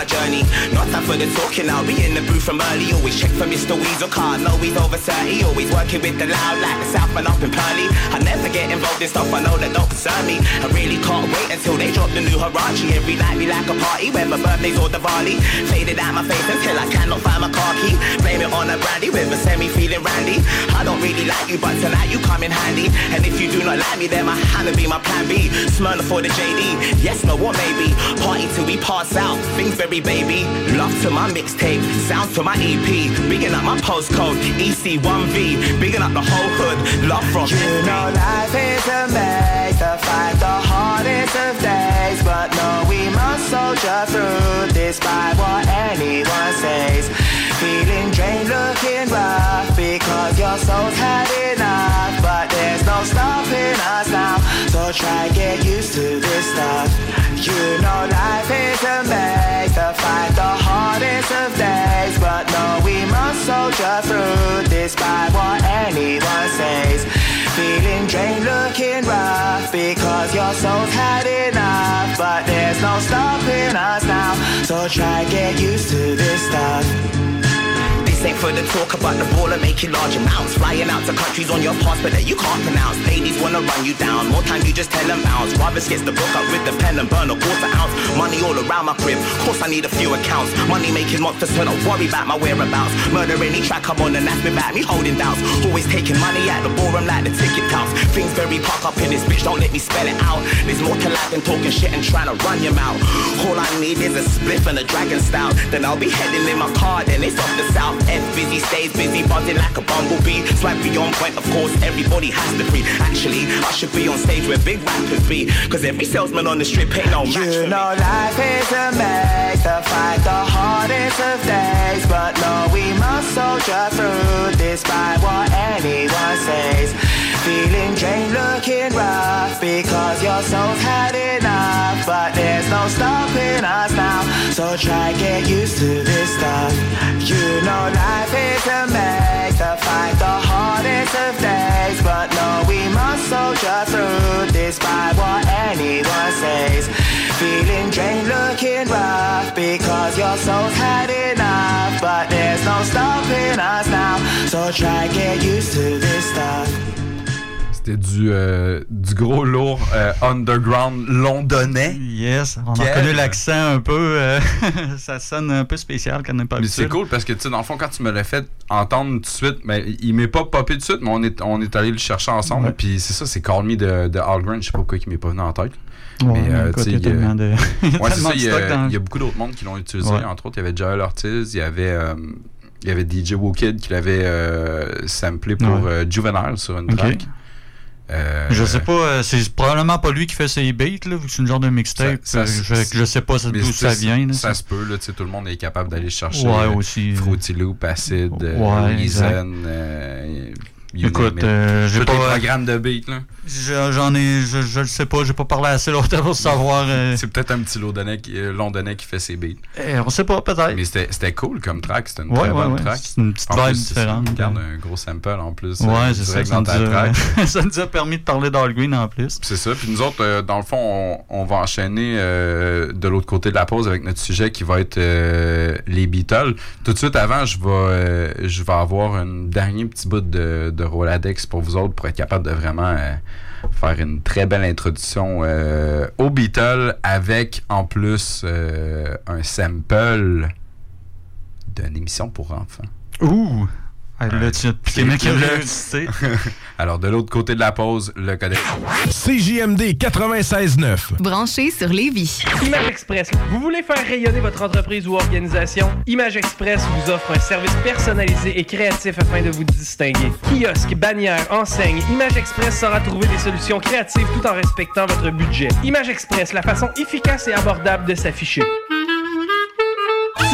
My journey. Not time for the talking, I'll be in the booth from early. Always check for Mr. Weasel car, know he's over 30. Always working with the loud like the Southman up in Pearly. I never get involved in stuff I know that don't concern me. I really can't wait until they drop the new Harachi. Every night be like a party, whether birthdays or Diwali. Faded out my face until I cannot find my car key. Blame it on a brandy with a semi feeling randy. I don't really like you, but tonight you come in handy. And if you do not like me, then my hand will be my plan B. Smyrna for the JD, yes, no, what maybe. Party till we pass out, things very baby. Love to my mixtape, sound to my EP. Bigging up my postcode, EC1V. Bigging up the whole hood, love from You know life is a maze the fight the hardest of days. But no, we must soldier through despite what anyone says. Feeling drained, looking rough because your soul's had enough. But there's no stopping us now, so try get used to this stuff. You know life is a maze to fight the hardest of days. But no, we must soldier through despite what anyone says. Feeling drained, looking rough because your soul's had enough. But there's no stopping us now, so try get used to this stuff. This ain't for the talk about the baller making large amounts. Flying out to countries on your passport that you can't pronounce. Ladies wanna run you down. More time you just tell them bounce. Brothers gets the book up with the pen and burn a quarter ounce. Money all around my crib. Of course I need a few accounts. Money making monsters, so don't worry about my whereabouts. Murder any track I'm on and that's without me holding doubts. Always taking money out the ballroom like the ticket touts. Things very park up in this bitch, don't let me spell it out. There's more to life than talking shit and trying to run your mouth. All I need is a spliff and a dragon stout. Then I'll be heading in my car, then it's off the south. F busy, stays busy, buzzing like a bumblebee. Swipe beyond point, of course, everybody has to breathe. Actually, I should be on stage where big rappers be. Cause every salesman on the strip ain't no match You know life is a maze to fight the hardest of days. But no, we must soldier through despite what anyone says. Feeling drained, looking rough because your soul's had enough, but there's no stopping us now. So try get used to this stuff. You know life is a make the fight the hardest of days, but no, we must soldier through despite what anyone says. Feeling drained, looking rough because your soul's had enough, but there's no stopping us now. So try get used to this stuff. C'était du, euh, du gros lourd euh, underground londonais. Yes, on a Kev. reconnu l'accent un peu. euh, ça sonne un peu spécial quand on n'est pas Mais c'est cool parce que, tu sais, dans le fond, quand tu me l'as fait entendre tout de suite, mais il m'est pas popé tout de suite, mais on est, on est allé le chercher ensemble. Ouais. Puis c'est ça, c'est Call Me de, de Algren. Je sais pas pourquoi il m'est pas venu en tête. Ouais, mais, euh, tu sais, il y a de- Ouais, ça, il y, dans- il y beaucoup d'autres mondes qui l'ont utilisé. Ouais. Entre autres, il y avait Joel Ortiz, il y avait, euh, il y avait DJ Wookid qui l'avait euh, samplé pour Juvenile sur une Ok. track. Euh, Je sais pas, euh, c'est probablement pas lui qui fait ses beats, là, vu que c'est une genre de mixtape. Ça- euh, ça- je, je sais pas d'où ça vient. là, ça se peut, là, tout le monde est capable d'aller chercher Ouais, aussi, Fruity Loop, Acid, Ouais, Reason, euh, Écoute, euh, j'ai pas- les programmes de beat, là. Je- J'en ai, je, je le sais pas, j'ai pas parlé assez longtemps pour savoir. euh, C'est peut-être un petit londonais qui, euh, londonais qui fait ses beats. eh, on sait pas, peut-être. Mais c'était cool comme track, c'était une Ouais, très ouais, bonne ouais. track. C'est une petite En vibe plus, c'est ça, différente. Regarde un gros sample en plus. Ouais, euh, c'est ça. Ça track. ça nous a permis de parler d'All Green en plus. C'est ça. Puis nous autres, euh, dans le fond, on, on va enchaîner euh, de l'autre côté de la pause avec notre sujet qui va être euh, les Beatles. Tout de suite avant, je vais, euh, je vais avoir un dernier petit bout de, de Roladex pour vous autres pour être capable de vraiment euh, faire une très belle introduction euh, aux Beatles avec en plus euh, un sample d'une émission pour enfants. Ouh! Là, tu. Alors, de l'autre côté de la pause, le codex. CJMD 96.9. Branché sur Lévis. Image Express. Vous voulez faire rayonner votre entreprise ou organisation? Image Express vous offre un service personnalisé et créatif afin de vous distinguer. Kiosque, bannière, enseigne, Image Express saura trouver des solutions créatives tout en respectant votre budget. Image Express, la façon efficace et abordable de s'afficher.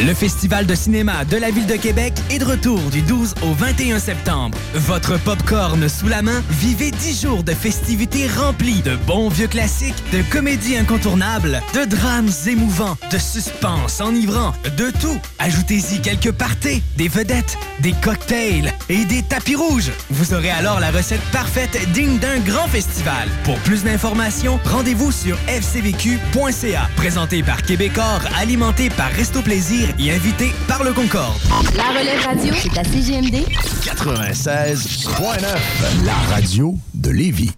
Le Festival de cinéma de la Ville de Québec est de retour du 12 au 21 septembre. Votre popcorn sous la main, vivez 10 jours de festivités remplies de bons vieux classiques, de comédies incontournables, de drames émouvants, de suspense enivrant, de tout. Ajoutez-y quelques parties, des vedettes, des cocktails et des tapis rouges. Vous aurez alors la recette parfaite digne d'un grand festival. Pour plus d'informations, rendez-vous sur fcvq.ca. Présenté par Québecor, alimenté par Resto Plaisir et invité par le Concorde. La relève radio, c'est à CGMD. 96.9. La radio de Lévis.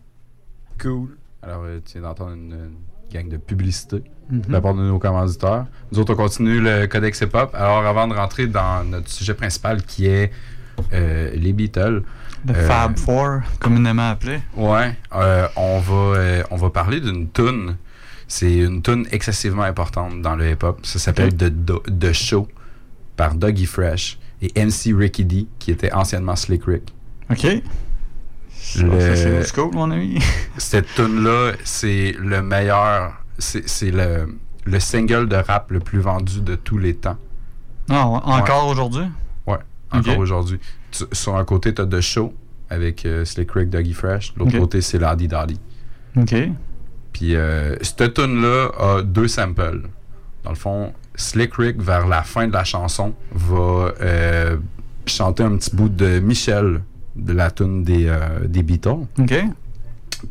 Cool. Alors, euh, tu viens d'entendre une, une gang de publicité de la part de nos commanditaires. Nous autres, on continue le Codex Hip-Hop. Alors, avant de rentrer dans notre sujet principal qui est euh, les Beatles. Le euh, Fab Four, communément appelé. Ouais, euh, on, va, euh, on va parler d'une tune. C'est une tune excessivement importante dans le hip-hop. Ça s'appelle Ok. The, The Show par Dougie Fresh et MC Ricky D, qui était anciennement Slick Rick. OK. Ça, c'est mon ami. Cette tune-là, c'est le meilleur. C'est le, le single de rap le plus vendu de tous les temps. Ah, ouais, encore Ouais. aujourd'hui? Ouais, encore aujourd'hui. Sur un côté, tu as The Show avec euh, Slick Rick, Dougie Fresh. L'autre côté, c'est Ladi Daddy. OK. Puis euh, cette tune-là a deux samples. Dans le fond, Slick Rick, vers la fin de la chanson, va euh, chanter un petit bout de Michel de la tune des, euh, des Beatles. OK.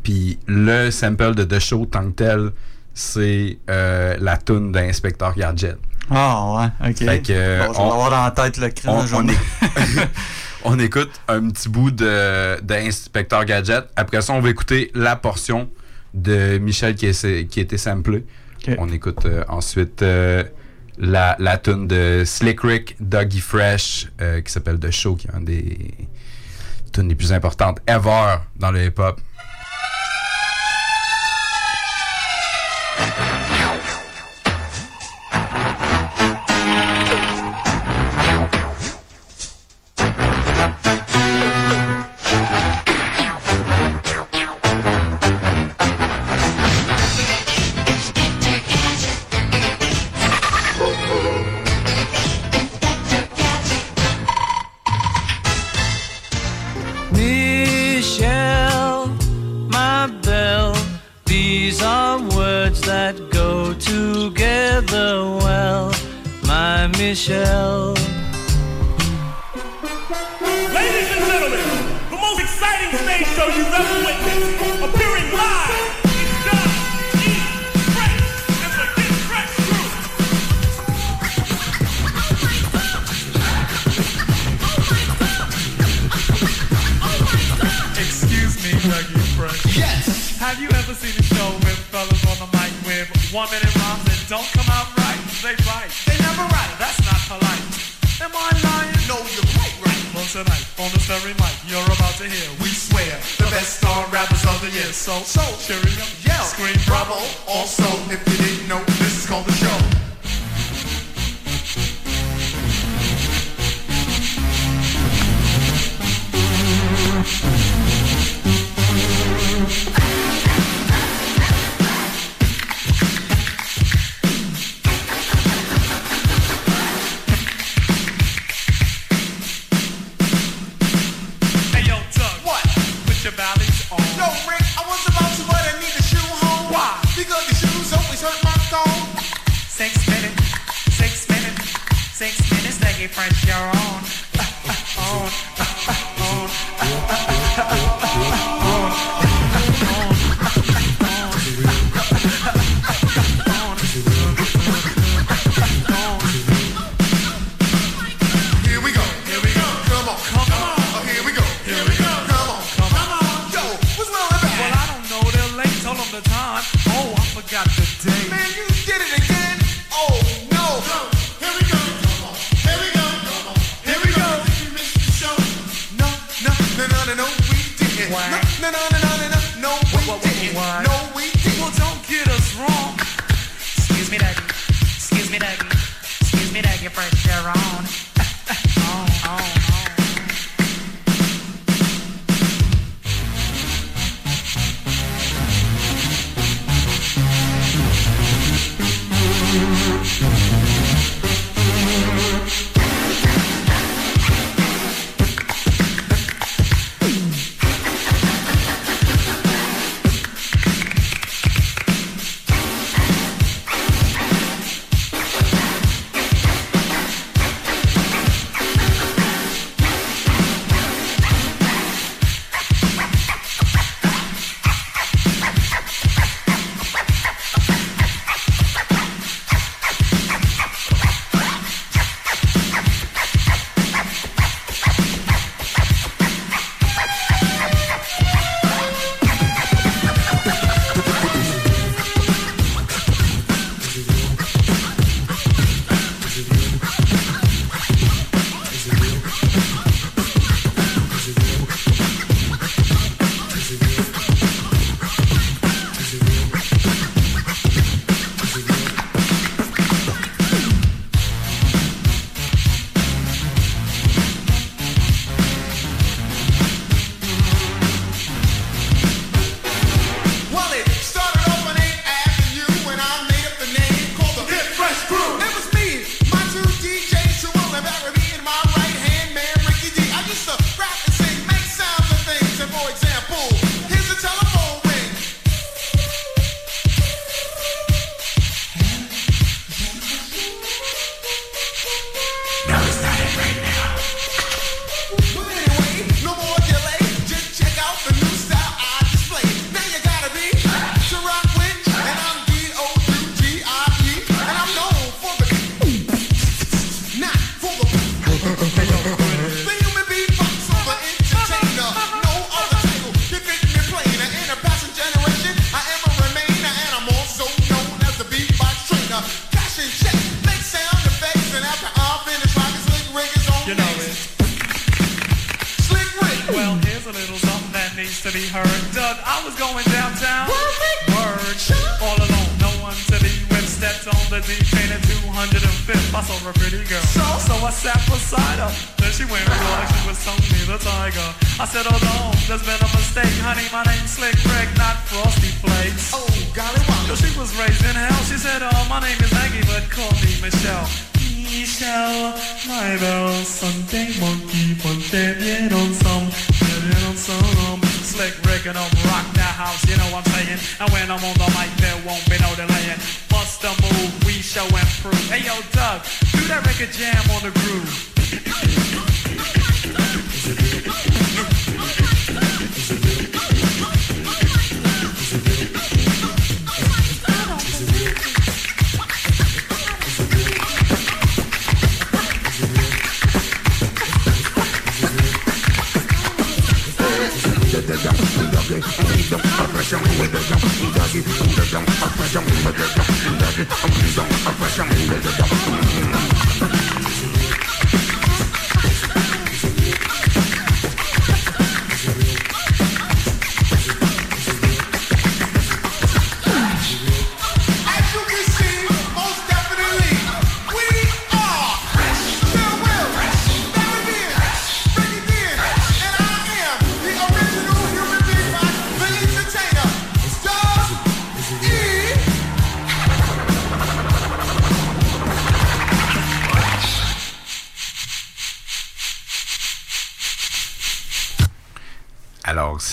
Puis le sample de The Show, tant que tel, c'est la tune d'Inspecteur Gadget. Ah, ouais, OK. Fait que, Bon, je vais on- avoir dans la tête le on, écoute un petit bout de, d'Inspecteur Gadget. Après ça, on va écouter la portion de Michel qui, est, qui a été samplée. On écoute euh, ensuite euh, la, la tune de Slick Rick, Dougie Fresh, euh, qui s'appelle The Show, qui est une des tunes les plus importantes ever dans le hip-hop.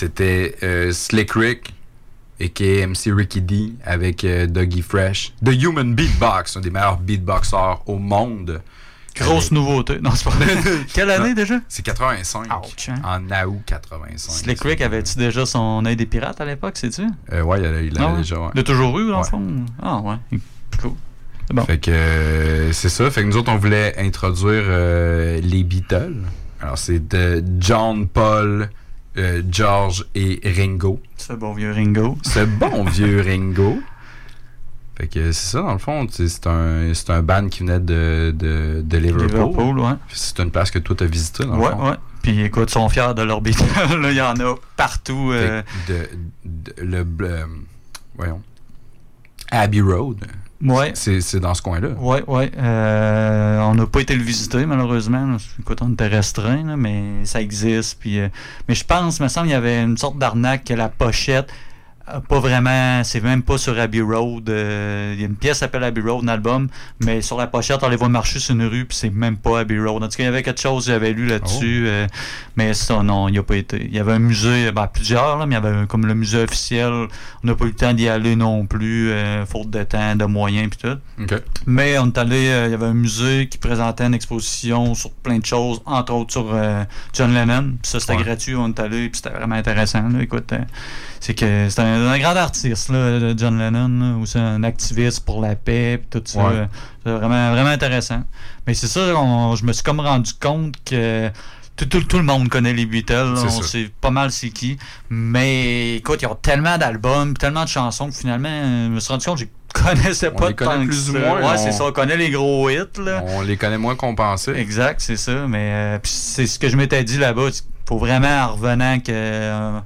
C'était euh, Slick Rick et MC Ricky D avec euh, Dougie Fresh. The Human Beatbox, un des meilleurs beatboxers au monde. Grosse nouveauté. Non, c'est pas. Quelle année déjà? C'est 85. hein. En août 85. Slick Rick avait-tu déjà son œil des pirates à l'époque, sais-tu? Euh, ouais, il l'avait Ah ouais? déjà. ouais. Il l'a toujours eu, dans le fond? Ah ouais. Cool. C'est bon. Fait que euh, c'est ça. Fait que nous autres, on voulait introduire euh, les Beatles. Alors, c'est de John, Paul, euh, George et Ringo. Ce bon vieux Ringo. Ce bon vieux Ringo. Fait que c'est ça, dans le fond. tu C'est un, c'est un band qui venait de, de, de Liverpool. Liverpool, ouais. C'est une place que toi, t'as visité, dans le Ouais, fond. ouais. Puis écoute, ils sont fiers de leur. Là, Il y en a partout. euh, de, de- le, le- voyons. Abbey Road. Ouais. C'est c'est dans ce coin-là. Ouais, ouais. Euh, on n'a pas été le visiter, malheureusement. Écoute, on était restreint, là, mais ça existe. Puis, euh, mais je pense, il me semble, il y avait une sorte d'arnaque que la pochette, pas vraiment, c'est même pas sur Abbey Road. euh, Il y a une pièce qui s'appelle Abbey Road, un album, mais sur la pochette, on les voit marcher sur une rue, puis c'est même pas Abbey Road. En tout cas, il y avait quelque chose que j'avais lu là-dessus, euh, mais ça, non, il n'y a pas été. Il y avait un musée, ben, plusieurs, là, mais il y avait comme le musée officiel. On n'a pas eu le temps d'y aller non plus, euh, faute de temps, de moyens, puis tout. OK. Mais on est allé, euh, il y avait un musée qui présentait une exposition sur plein de choses, entre autres sur euh, John Lennon. Puis ça, c'était Ouais. gratuit, on est allé, puis c'était vraiment intéressant. là. Écoute, euh, c'est que c'est un, un grand artiste, là, John Lennon, là, aussi un activiste pour la paix, puis tout ça. Ouais. C'est vraiment, vraiment intéressant. Mais c'est ça, on- je me suis comme rendu compte que tout, tout- tout le monde connaît les Beatles, C'est on sait pas mal c'est qui. Mais écoute, ils ont tellement d'albums, tellement de chansons que finalement, je me suis rendu compte que je connaissais On pas les connaît tant que plus ou moins, Ouais, on- c'est ça, on connaît les gros hits, là. On les connaît moins qu'on pensait. Exact, c'est ça. Mais euh, c'est ce que je m'étais dit là-bas. Il faut vraiment, en revenant, que euh,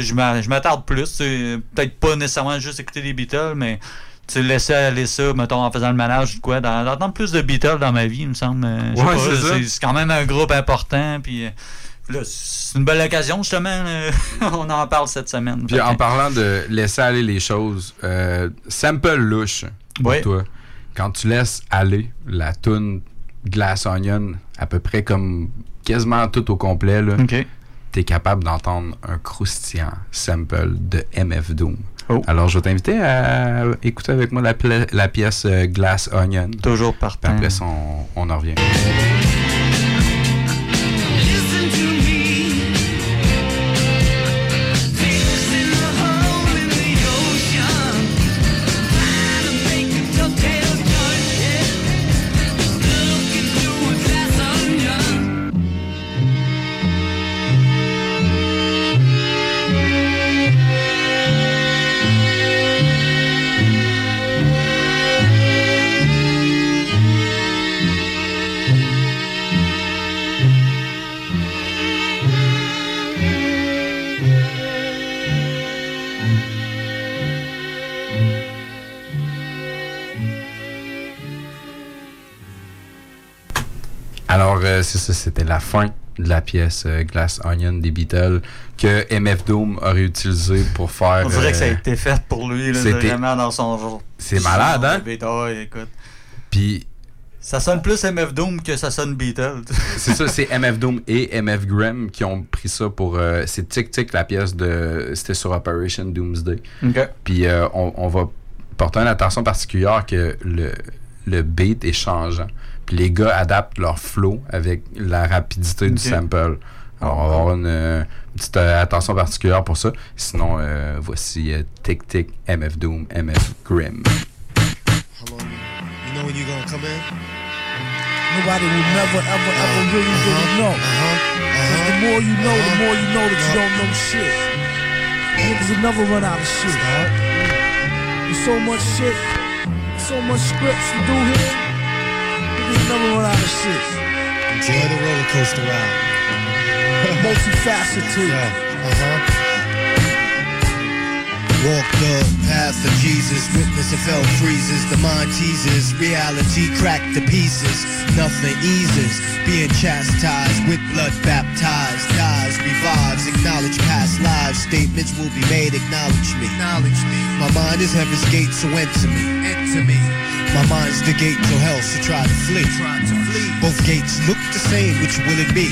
je m'a- je m'attarde plus. Peut-être pas nécessairement juste écouter les Beatles, mais tu sais, laisser aller ça, mettons, en faisant le ménage ou quoi, d'en- d'entendre plus de Beatles dans ma vie, il me semble. euh, Ouais, c'est c'est c'est quand même un groupe important. Puis euh, c'est une belle occasion, justement. on en parle cette semaine. Puis en parlant de laisser aller les choses, euh, sample louche pour toi. Quand tu laisses aller la toune Glass Onion, à peu près comme quasiment tout au complet, là. T'es capable d'entendre un croustillant sample de MF Doom. Oh. Alors, je vais t'inviter à écouter avec moi la, pièce euh, Glass Onion. Toujours Puis partant. après ça, on, on en revient. Euh, c'est ça, c'était la fin de la pièce euh, Glass Onion des Beatles que MF Doom aurait utilisé pour faire. On dirait que ça a euh, été fait pour lui, là, c'était- vraiment dans son genre. C'est malade, hein? Écoute. Puis Ça sonne plus MF Doom que ça sonne Beatles. c'est ça, c'est MF Doom et MF Graham qui ont pris ça pour. euh, c'est Tic Tic, la pièce de. C'était sur Operation Doomsday. Puis euh, on, on va porter une attention particulière que le, le beat est changeant. Puis les gars adaptent leur flow avec la rapidité du Ok. sample. Alors, on va avoir une, euh, petite euh, attention particulière pour ça. Sinon, euh, voici euh, Tic Tic, MF Doom, MF Grim. You know when you're gonna come in? Nobody will never, ever, ever really, really know. Cause the more you know, the more you know that you don't know shit. Niggas will never run out of shit. There's so much shit, so much scripts to do here. Niggas will never run out of shit. Enjoy the roller coaster ride. Multifaceted. uh-huh. Walk the path of Jesus, witness of hell freezes, the mind teases, reality cracked to pieces, nothing eases, being chastised with blood baptized, dies, revives, acknowledge past lives, statements will be made, acknowledge me, acknowledge me. My mind is heaven's gate, so enter me, enter me. My mind's the gate to hell, so try to flee. Try to flee. Both gates look the same, which will it be?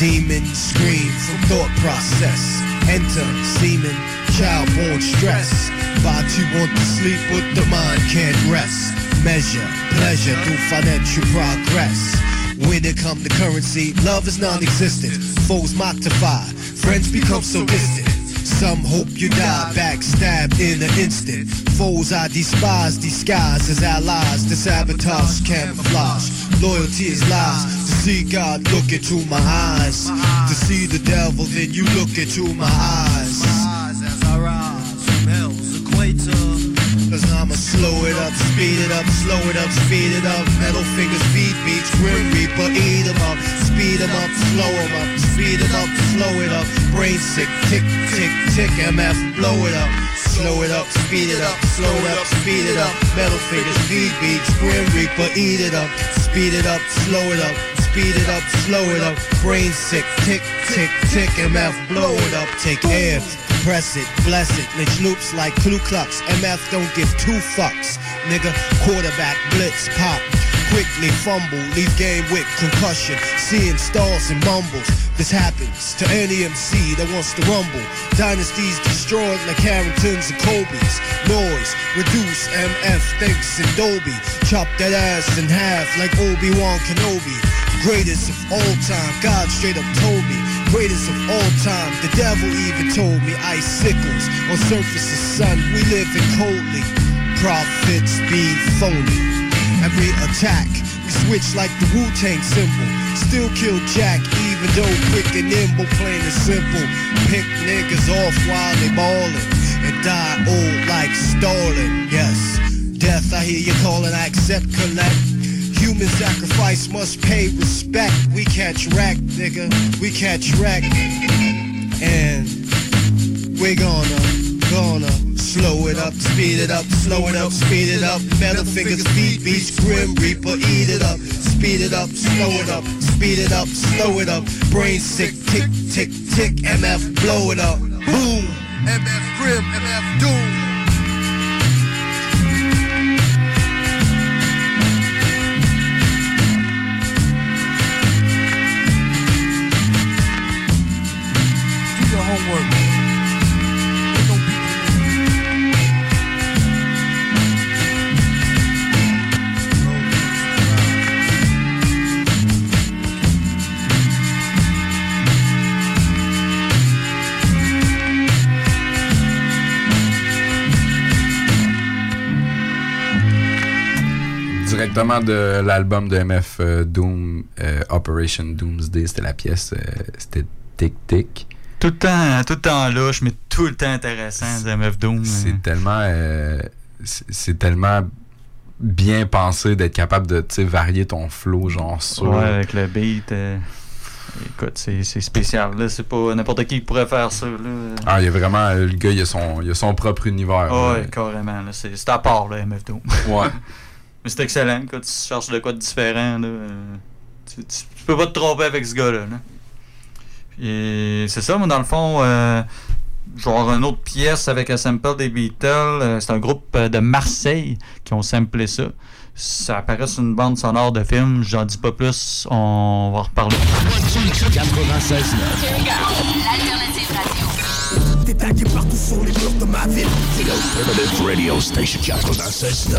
Demons scream from thought process. Enter semen, child born stress. Body want to sleep, but the mind can't rest. Measure pleasure through financial progress. When it come to currency, love is non-existent. Foes mock to fire, friends become so distant. Some hope you die, backstabbed in an instant. Foes I despise, disguise as allies. The sabotage camouflage. Loyalty is lies. To see God look into my eyes. To see the devil, then you look into my eyes. As I rise from hell's equator. Cause I'ma slow it up, speed it up, slow it up, speed it up. Metal fingers, beat beats, grim reaper, eat 'em up. Speed 'em up, slow 'em up, speed 'em up, slow it up. Brain sick, tick, tick, tick, MF, blow it up. Slow it up, speed it up, slow it up, speed it up. Metal fingers, beat beats, grim reaper, eat it up. Speed it up, slow it up, speed it up, slow it up. Brain sick, tick, tick, tick, MF, blow it up. Take air, compress it, bless it. Lynch loops like Ku Klux. MF don't give two fucks. Nigga, quarterback, blitz, pop. Quickly fumble, leave game with concussion. Seeing stalls and mumbles. This happens to any MC that wants to rumble. Dynasties destroyed like Harringtons and Kobe's. Noise, reduce, MF thinks and Dolby. Chop that ass in half like Obi-Wan Kenobi. Greatest of all time, God straight up told me. Greatest of all time, the devil even told me. Icicles on surface of sun, we live in coldly. Prophets be phony. Every attack, we switch like the Wu-Tang symbol. Still kill Jack, even though quick and nimble, plain and simple. Pick niggas off while they ballin' and die old like Stalin. Yes, death, I hear you callin', I accept, collect. Human sacrifice must pay respect. We catch wreck, nigga. We catch wreck. And we gonna, gonna slow it up, speed it up, slow it up, speed it up. Metal fingers, beat beats, grim reaper, eat it up. Speed it up, slow it up, speed it up, slow it up. Brain sick, tick, tick, tick, MF, blow it up. Boom, MF grim, MF doom. Directement de l'album de MF euh, Doom, euh, Operation Doomsday, c'était la pièce, euh, c'était Tic Tic. Tout le temps, tout le temps louche, mais tout le temps intéressant, MF Doom. C'est tellement, euh, c'est c'est tellement bien pensé d'être capable de varier ton flow, genre sur. Ouais, avec le beat. écoute, c'est spécial. là. C'est pas n'importe qui qui pourrait faire ça. Là. Ah, il y a vraiment, le gars, il a son, il a son propre univers. Ah ouais, là. carrément. C'est à part, là, MF Doom. Ouais. Mais c'est excellent. Quand tu cherches de quoi de différent, là, euh, tu, tu- tu peux pas te tromper avec ce gars-là. là. Et c'est ça, moi, dans le fond, euh, genre une autre pièce avec un sample des Beatles. euh, c'est un groupe euh, de Marseille qui ont samplé ça. Ça apparaît sur une bande sonore de film. J'en dis pas plus. On va reparler. 96 L'alternative radio. T'es tagué partout sur les murs de ma ville. The Alternative Radio Station 96.9.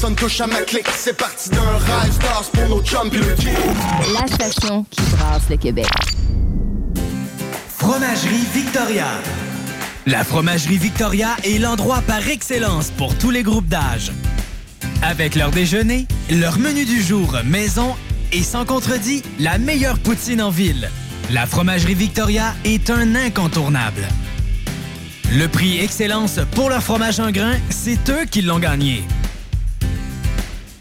Personne touche à ma clique. C'est parti d'un rêve. Stars pour nos chums pis le kid. La station qui brasse le Québec. Fromagerie Victoria. La Fromagerie Victoria est l'endroit par excellence pour tous les groupes d'âge. Avec leur déjeuner, leur menu du jour maison et sans contredit, la meilleure poutine en ville. La Fromagerie Victoria est un incontournable. Le prix Excellence pour leur fromage en grain, c'est eux qui l'ont gagné.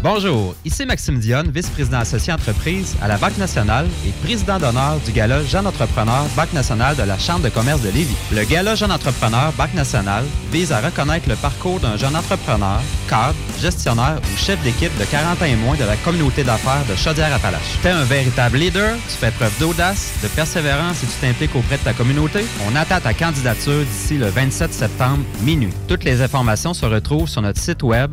Bonjour, ici Maxime Dionne, vice-président associé entreprise à la Banque nationale et président d'honneur du Gala Jeune Entrepreneur Banque nationale de la Chambre de commerce de Lévis. Le Gala Jeune Entrepreneur Banque nationale vise à reconnaître le parcours d'un jeune entrepreneur, cadre, gestionnaire ou chef d'équipe de 40 ans et moins de la communauté d'affaires de Chaudière-Appalaches. Tu es un véritable leader, tu fais preuve d'audace, de persévérance et tu t'impliques auprès de ta communauté. On attend ta candidature d'ici le 27 septembre minuit. Toutes les informations se retrouvent sur notre site web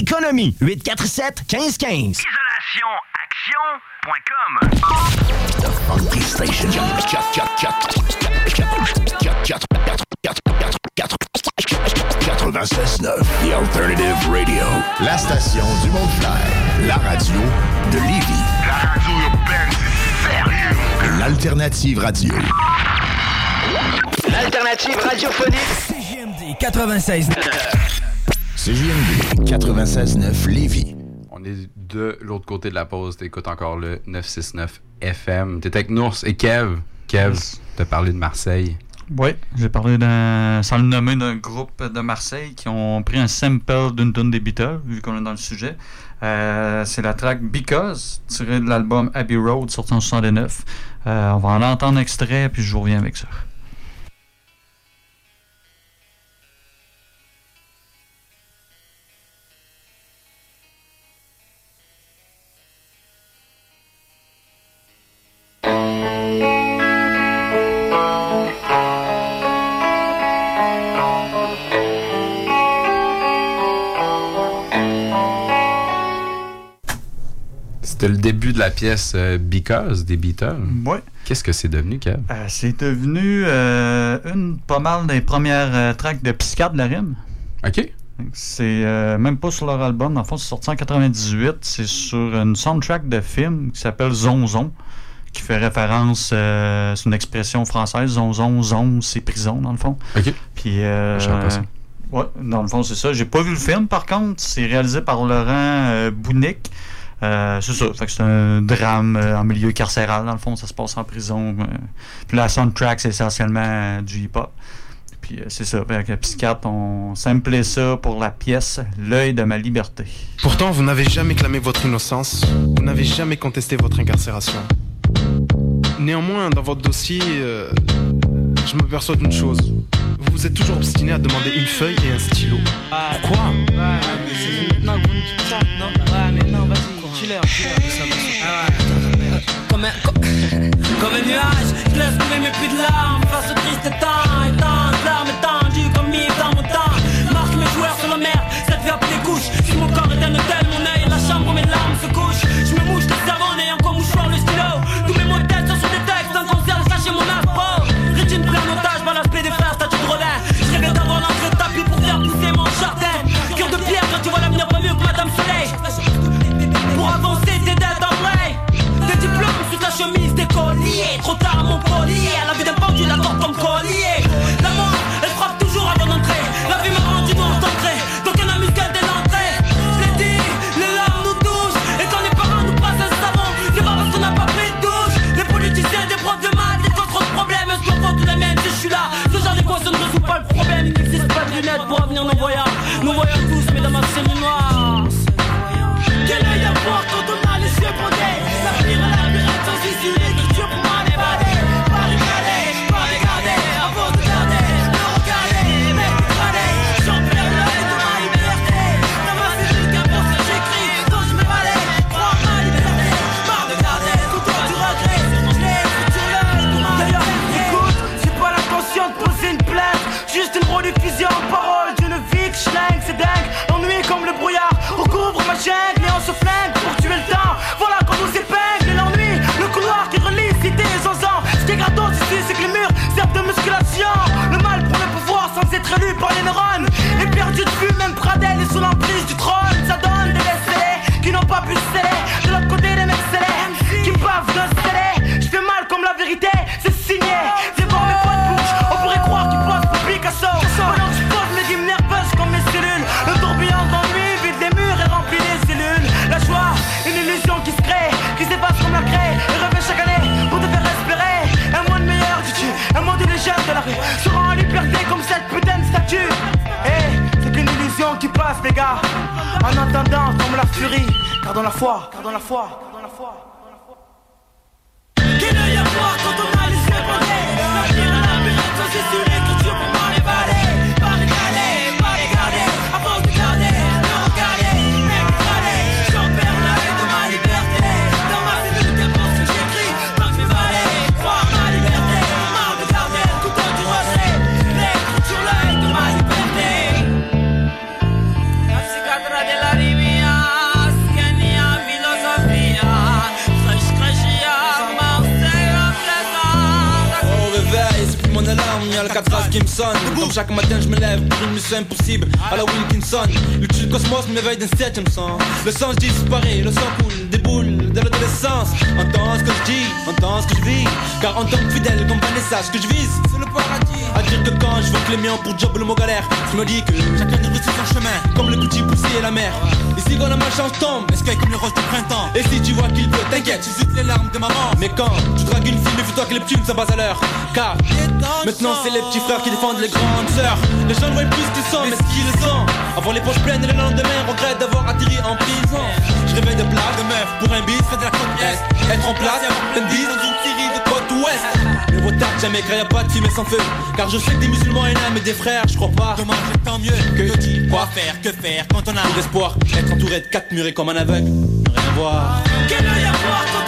économie. 847 1515. The Funky Station. 96.9 The Alternative Radio. La station du Mont-Clair. La radio de Lévis. La radio urbaine, c'est sérieux. L'Alternative Radio. L'alternative radiophonique. CJMD 96. CJMD 96.9 Lévis. On est de l'autre côté de la pause. T'écoutes encore le 969 FM. T'es avec Nours et Kev. Kev, t'as parlé de Marseille. Oui, j'ai parlé d'un, sans le nommer, d'un groupe de Marseille qui ont pris un sample d'une tune des Beatles, vu qu'on est dans le sujet. Euh, c'est la track Because, tirée de l'album Abbey Road, sorti en 69. Euh, on va en entendre un extrait, puis je vous reviens avec ça. De la pièce euh, Because des Beatles. Oui. Qu'est-ce que c'est devenu, Kev? Euh, c'est devenu euh, une pas mal des premières euh, tracks de Psychiatre de la rime. OK. C'est même pas sur leur album, dans le fond, c'est sorti en 98. C'est sur une soundtrack de film qui s'appelle Zonzon, qui fait référence, c'est une expression française, Zonzon, zone, c'est prison, dans le fond. OK. Puis, ouais, dans le fond, c'est ça. J'ai pas vu le film, par contre. C'est réalisé par Laurent Bounic. Euh, c'est ça. C'est un drame euh, en milieu carcéral, dans le fond. Ça se passe en prison. Euh. Puis la soundtrack, c'est essentiellement du hip-hop. Puis c'est ça. Avec le psychiatre, on samplait ça pour la pièce L'œil de ma liberté. Pourtant, vous n'avez jamais clamé votre innocence. Vous n'avez jamais contesté votre incarcération. Néanmoins, dans votre dossier, je me perçois d'une chose. Vous vous êtes toujours obstiné à demander une feuille et un stylo. Pourquoi? killer, killer, Comme un, nuage, je laisse mes de larmes face au triste temps. chemise décollée Trop tard mon collier, à la vie d'un furie, car dans la foi, car dans la foi. Chaque matin je me lève pour une mission impossible. À la Wilkinson Le cosmos m'éveille d'un septième sens. Le sens disparaît, le sang coule, déboule de l'adolescence. Entends ce que je dis, entends ce que je vis. Car en tant que fidèle comme Vanessa, ce que je vise c'est le paradis. À dire que quand je vois que les miens pour job le mot galère Je me dis que chacun devrait son chemin. Comme le petit poussier et la mer si quand la malchance tombe, escaye comme les roches du printemps. Et si tu vois qu'il pleut, t'inquiète, j'hésite les larmes de maman. Mais quand tu dragues une fille, méfie-toi que les plumes ça base à l'heure. Car maintenant c'est les petits frères qui défendent les grandes sœurs. Les gens ne voient plus qu'ils sont, mais ce qu'ils sont. Avant les poches pleines et le lendemain, regrette d'avoir atterri en prison. Je rêvais de plage, de meuf pour un bis, faire de la côte est. Être en place et avoir dans une série de côte ouest jamais créa pas de sans feu. Car je sais que des musulmans énormes et des frères, je crois pas. Dommage, tant mieux que, dire, quoi faire, que faire quand on a l'espoir. Être entouré de quatre murets comme un aveugle, rien voir. Quel à voir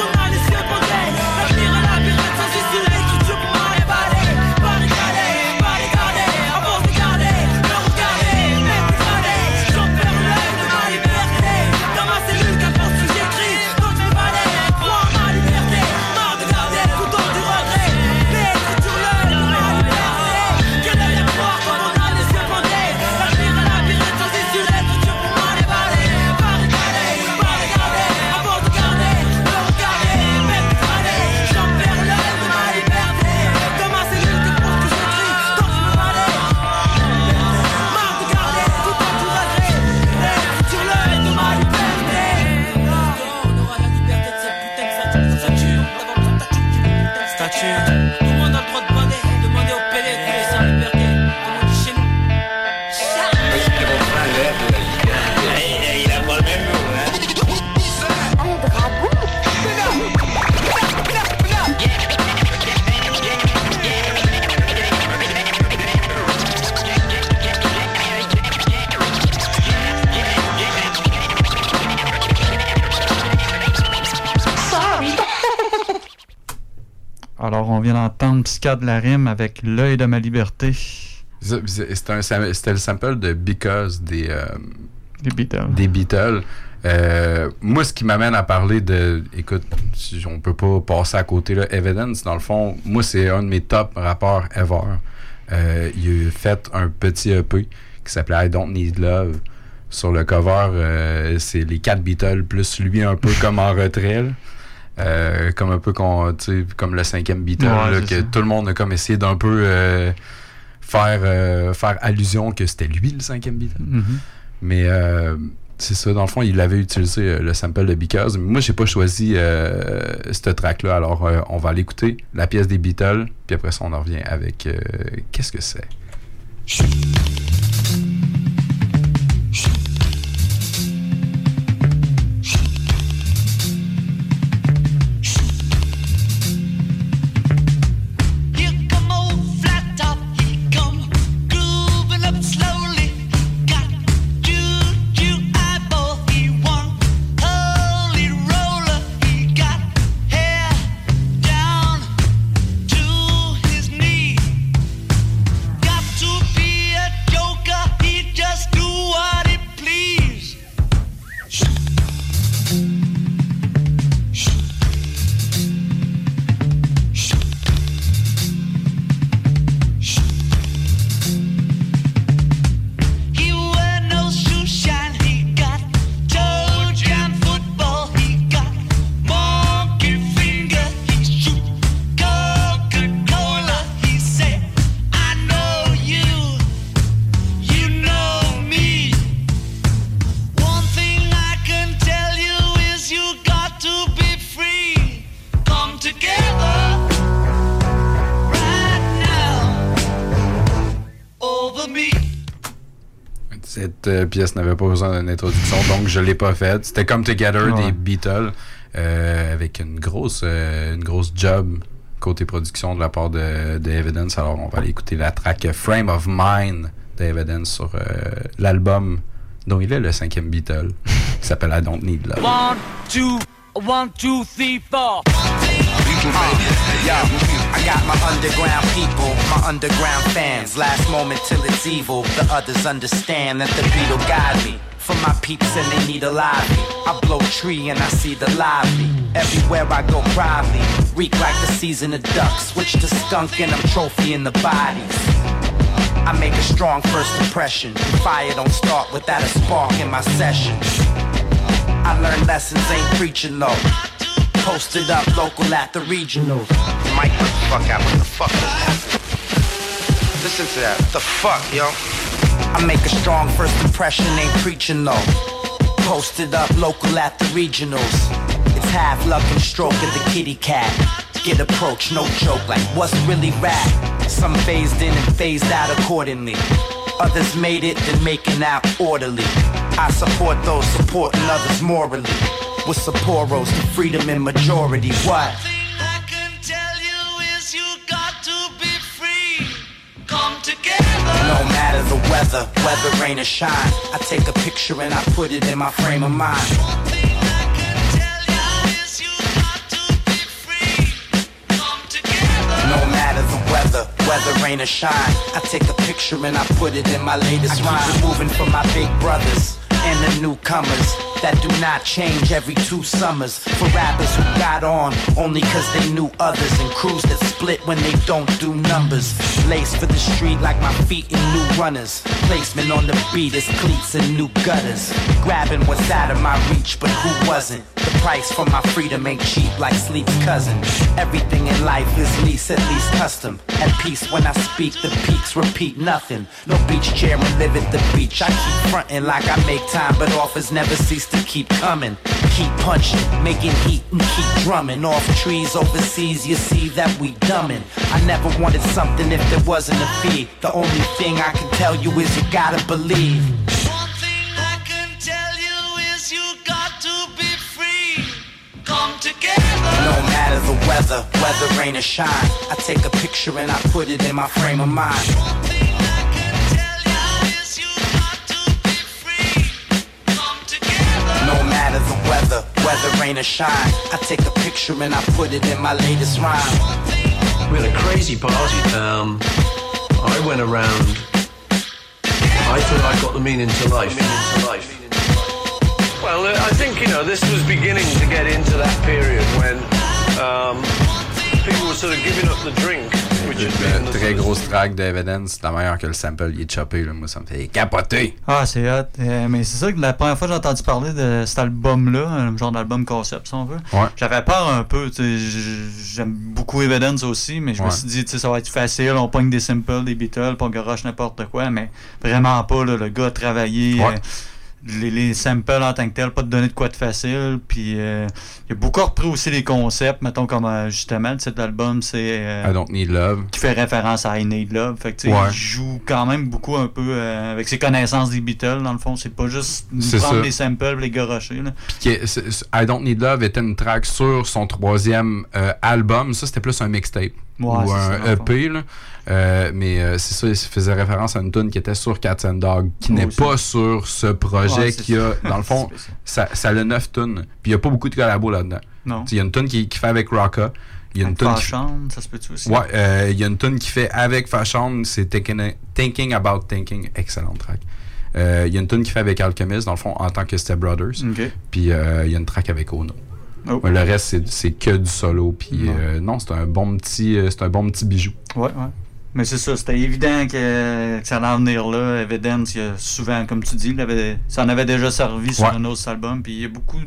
de la rime avec L'œil de ma liberté. C'était le sample de Because des, euh, Des Beatles. des Beatles. Euh, moi, ce qui m'amène à parler de. Écoute, on peut pas passer à côté là. Evidence, dans le fond, moi, c'est un de mes top rappeurs ever. Euh, il a fait un petit EP qui s'appelait I Don't Need Love. Sur le cover, c'est les quatre Beatles plus lui un peu comme en retrait. Euh, comme un peu comme le cinquième Beatle, Ouais, là, c'est que ça. tout le monde a comme essayé d'un peu euh, faire, euh, faire allusion que c'était lui le cinquième Beatle. Mhm. Mais c'est ça, dans le fond, il avait utilisé le sample de Because. Mais moi, j'ai pas choisi ce track-là. Alors, on va aller écouter la pièce des Beatles. Puis après ça, on en revient avec qu'est-ce que c'est? Pas besoin d'une introduction, donc je l'ai pas faite. C'était comme Together Ouais. des Beatles, euh, avec une grosse, euh, une grosse job côté production de la part de, de Evidence. Alors, on va aller écouter la track Frame of Mind de Evidence sur euh, l'album dont il est le cinquième Beatle, qui s'appelle I Don't Need Love. One, two, one, two, three, four. Got my underground people, my underground fans. Last moment till it's evil. The others understand that the beat will guide me. For my peeps and they need a lively. I blow tree and I see the lively. Everywhere I go proudly. Reek like the season of ducks. Switch to skunk and I'm trophy in the bodies. I make a strong first impression. Fire don't start without a spark in my sessions. I learn lessons, ain't preaching though. Posted up local at the what the fuck out? What the fuck? Listen to that. What the fuck, yo? I make a strong first impression, ain't preaching though. Posted up local at the regionals. It's half luck and stroke of the kitty cat. Get approached, no joke, like what's really rap? Some phased in and phased out accordingly. Others made it, then making out orderly. I support those supporting others morally. With Sapporos, the freedom in majority. What? Matter the weather, weather, rain or shine. I take a picture and I put it in my frame of mind. No matter the weather, weather, rain or shine. I take a picture and I put it in my latest I rhyme. Moving for my big brothers and the newcomers that do not change every two summers. For rappers who got on only cause they knew others and crews that split when they don't do numbers. Lace for the street like my feet in new runners. Placement on the beat is cleats and new gutters. Grabbing what's out of my reach, but who wasn't? The price for my freedom ain't cheap like sleep's cousin. Everything in life is least at least custom. At peace when I speak, the peaks repeat nothing. No beach chair and live at the beach. I keep fronting like I make time, but offers never cease to keep coming. Keep punching, making heat and keep drumming. Off trees overseas, you see that we dumbing. I never wanted something if there wasn't a fee. The only thing I can tell you is you gotta believe. Matter the weather, weather, rain or shine. I take a picture and I put it in my frame of mind. No matter the weather, weather, rain or shine. I take a picture and I put it in my latest rhyme. we had a crazy party. Um, I went around. I thought I got the meaning to life. Meaning to life. Well, uh, I think you know this was beginning to get into that period when um, people were sort of giving up the drink, which had been Le the très grosse track de Evidence, c'est la meilleure que le sample, il est choppé, là. Moi, ça me fait capoter. Ah, c'est hot. Euh, mais c'est ça que la première fois que j'ai entendu parler de cet album-là, un genre d'album concept, si on veut, Ouais. j'avais peur un peu. J'aime beaucoup Evidence aussi, mais je me Ouais. suis dit, ça va être facile. On pogne des simples, des Beatles, puis on garoche n'importe quoi, mais vraiment pas. là, le gars a travaillé. Ouais. euh, les, les samples en tant que tel, pas de donner de quoi de facile. Puis euh, il a beaucoup repris aussi les concepts, mettons comme euh, justement cet album, c'est euh, I Don't Need Love. qui fait référence à I Need Love. Fait que Ouais. il joue quand même beaucoup un peu euh, avec ses connaissances des Beatles, dans le fond. C'est pas juste prendre ça. les samples les garocher. I Don't Need Love était une track sur son troisième euh, album. Ça, c'était plus un mixtape. Ouais, ou ça, un le EP. Là. Euh, mais euh, c'est ça, il faisait référence à une tune qui était sur Cats and Dog, qui Moi n'est pas sur ce projet Ouais, qui a, dans le fond, ça, ça a le 9 tunes. Puis il n'y a pas beaucoup de collabos là-dedans. Il y a une tune qui, qui fait avec Rocka. Il y a une tune qui ça se peut-tu aussi? Ouais, euh, il y a une tune qui fait avec Fashion, c'est Thinking, Thinking About Thinking, excellente track. Il y a une tune qui fait avec Alchemist, dans le fond, en tant que Step Brothers. Ok. Puis il y a une track avec Ono. Oh. Le reste, c'est- que du solo. Puis euh, non, c'est un bon petit, euh, c'est un bon petit bijou. Ouais, ouais. Mais c'est ça, c'était évident que, que ça allait en venir là. Evidence, il y a souvent, comme tu dis, il avait, ça en avait déjà servi sur un autre album. Puis il y a beaucoup,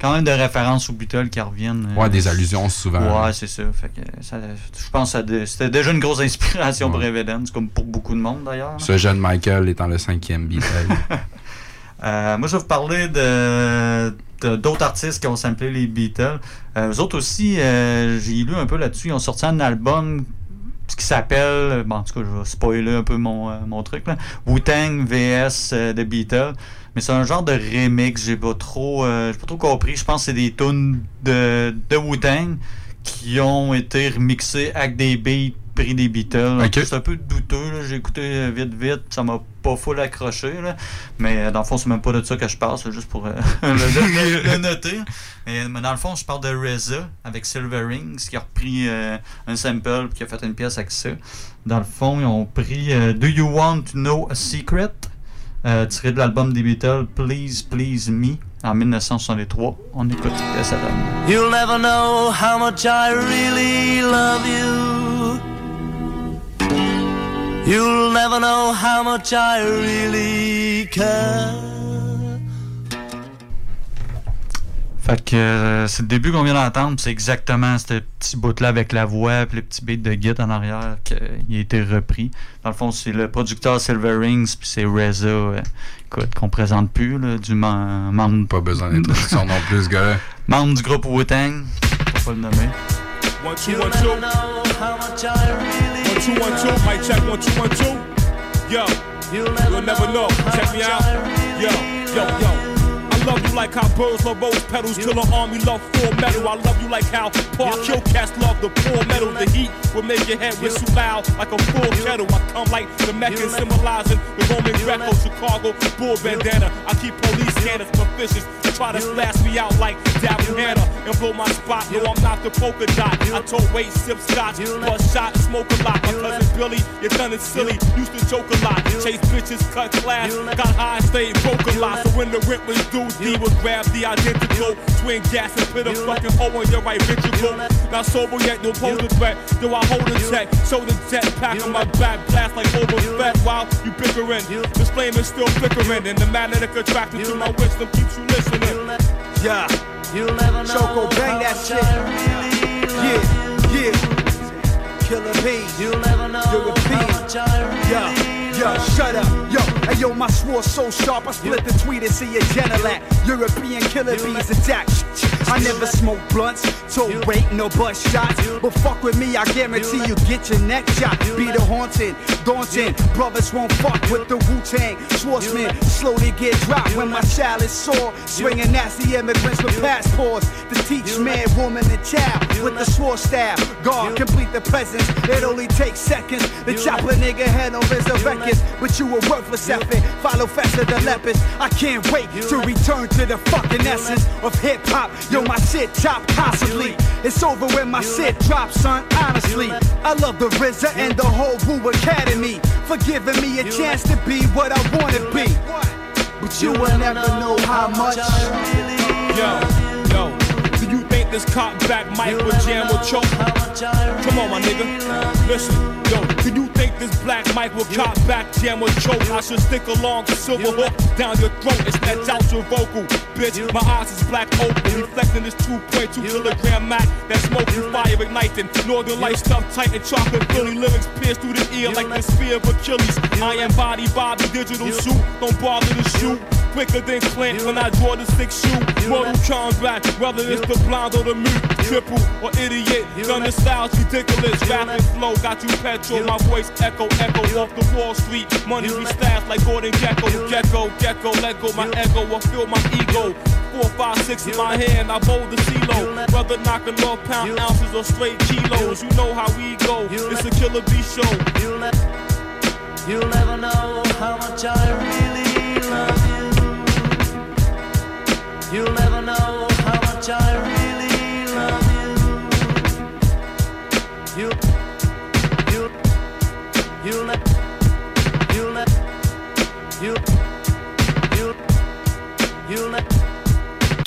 quand même, de références aux Beatles qui reviennent. euh, Ouais, des allusions souvent. Ouais, c'est ça. Fait que ça, je pense que c'était déjà une grosse inspiration pour Evidence, comme pour beaucoup de monde d'ailleurs. Ce jeune Michael étant le cinquième Beatle. Euh, moi, je vais vous parler de de- d'autres artistes qui ont samplé les Beatles. Euh, eux autres aussi, euh, j'ai lu un peu là-dessus, ils ont sorti un album qui s'appelle, bon, en tout cas, je vais spoiler un peu mon, euh, mon truc, là, Wu-Tang VS euh, The Beatles. Mais c'est un genre de remix, j'ai pas trop, euh, j'ai pas trop compris. Je pense que c'est des tunes de, de Wu-Tang qui ont été remixées avec des beats pris des Beatles. Ok. C'est un peu douteux, j'ai écouté euh, vite vite, ça m'a pas full accroché, là. mais euh, dans le fond c'est même pas de ça que je parle, c'est juste pour euh, le, le- le noter. Mais, mais dans le fond je parle de RZA avec Silver Rings qui a repris euh, un sample puis qui a fait une pièce avec ça. Dans le fond ils ont pris euh, Do You Want to Know a Secret euh, tiré de l'album des Beatles Please Please Me en 1963. On écoute ce que ça donne. You'll never know how much I really love you. You'll never know how much I really care. Fait que euh, c'est le début qu'on vient d'entendre, puis c'est exactement ce petit bout-là avec la voix puis le petit beat de guide en arrière qui a été repris. Dans le fond, c'est le producteur Silver Rings puis c'est RZA, euh, écoute, qu'on présente plus, là, du mem- membre... Pas besoin d'introduction non plus, ce gars-là. Membre du groupe Wu-Tang, faut pas le nommer. One, two, one, two. One, two, one, two. Mic check, one, two, one, two. Yo, you'll never know. Check me out. Yo, yo, yo. I love you like how birds love rose petals. Killer army love full metal. I love you like how Park Kill cats love the poor metal. The heat will make your head whistle loud like a full kettle. I come like the Meccan symbolizing the Roman Greco, Chicago bull bandana. I keep police scanners fishes. Try to blast me out like Daryl Hannah and blow my spot. No, I'm not the polka dot. I told weight, sip scotch, bust shot, smoke a lot. My cousin Billy, you done it silly. Used to joke a lot. Chase bitches, cut class. Got high, stayed broke a lot. So when the rent was due, D would grab the identical. Twin gas and put a fucking hole on your right ventricle. Not sober yet, no pose a threat. Do I hold a check? Show the jet pack on my back, blast like Boba Fett while you bickering. This flame is still flickering, and the magnetic attraction to my wisdom keeps you listening. Yeah. You'll never know. Choco, bang that shit. Yeah, yeah. Killer B. You'll never know European. Yeah, yeah, shut up. Hey yo, my sword so sharp, I split the tweet and see a general at European killer bees attack. I never smoke blunts, told wait, no butt shots. But fuck with me, I guarantee you get your neck shot. Be the haunted, daunting. Brothers won't fuck with the Wu Tang. Swordsman slowly get dropped when my child is sore. Swinging nasty immigrants with passports to teach man, woman, and child with the sword staff. God, complete the presence. It only takes seconds. The chopper nigga head on resurrections. But you were worthless Follow faster the lepers. I can't wait to return to the fucking essence of hip hop. Yo, Yo, my shit chop constantly. It's over when my shit drops, son. Honestly, I love the RZA and the whole Wu Academy for giving me a chance to be what I wanna be. But you will never know how much. Yo, yo, do you think this cop back mic will jam with choke? Come on, my nigga. Listen, yo, do you think this black mic will cop back jam with choke? I should stick along to silver hook down your throat and snatch out your vocal. Bitch, my eyes is black open, reflecting this 2.2 kilogram Mac that smoking fire igniting. Northern light stuff tight and chocolate Philly lyrics pierce through the ear like the spear of Achilles. I am body, Bobby, digital suit. Don't bother to shoot. Quicker than Clint when I draw the six shoe. Mortal combat, whether it's the blind or the mute, triple or idiot. Gun the style's ridiculous. Rapid flow, got you petrol. My voice echo, echo off the Wall Street. Money we staff like Gordon Gecko. Gecko, Gecko, let go my ego or feel my ego. Four, five, six in my hand, I bowl the CeeLo. Whether knocking off pound ounces or straight kilos, you know how we go. It's a killer B show. You'll never know how much I really You'll never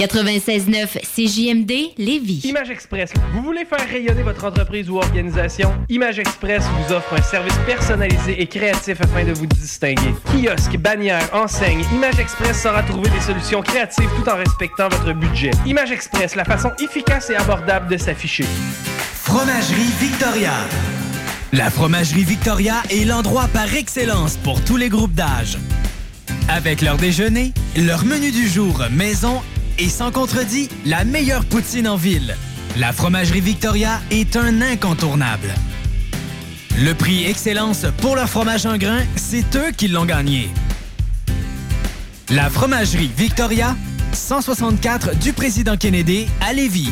96.9 CJMD Lévis. Image Express. Vous voulez faire rayonner votre entreprise ou organisation? Image Express vous offre un service personnalisé et créatif afin de vous distinguer. Kiosque, bannière, enseigne, Image Express saura trouver des solutions créatives tout en respectant votre budget. Image Express, la façon efficace et abordable de s'afficher. Fromagerie Victoria. La Fromagerie Victoria est l'endroit par excellence pour tous les groupes d'âge. Avec leur déjeuner, leur menu du jour maison et sans contredit, la meilleure poutine en ville. La Fromagerie Victoria est un incontournable. Le prix Excellence pour leur fromage en grain, c'est eux qui l'ont gagné. La Fromagerie Victoria, 164 du Président Kennedy à Lévis.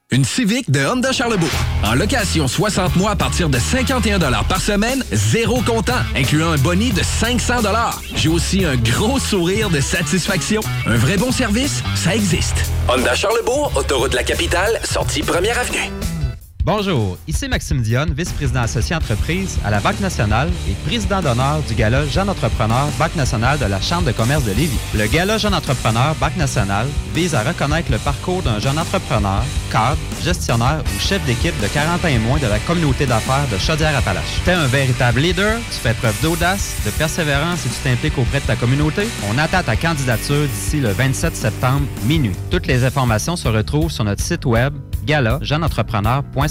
Une Civic de Honda Charlebourg. En location 60 mois à partir de 51 par semaine, zéro comptant, incluant un boni de 500 J'ai aussi un gros sourire de satisfaction. Un vrai bon service, ça existe. Honda Charlebourg, autoroute de la capitale, sortie première avenue. Bonjour, ici Maxime Dionne, vice-président associé entreprise à la Banque nationale et président d'honneur du Gala Jeune Entrepreneur Banque nationale de la Chambre de commerce de Lévis. Le Gala Jeune Entrepreneur Banque nationale vise à reconnaître le parcours d'un jeune entrepreneur, cadre, gestionnaire ou chef d'équipe de 40 ans et moins de la communauté d'affaires de Chaudière-Appalaches. Tu es un véritable leader, tu fais preuve d'audace, de persévérance et tu t'impliques auprès de ta communauté. On attend ta candidature d'ici le 27 septembre minuit. Toutes les informations se retrouvent sur notre site web gala-jeuneentrepreneur.ca.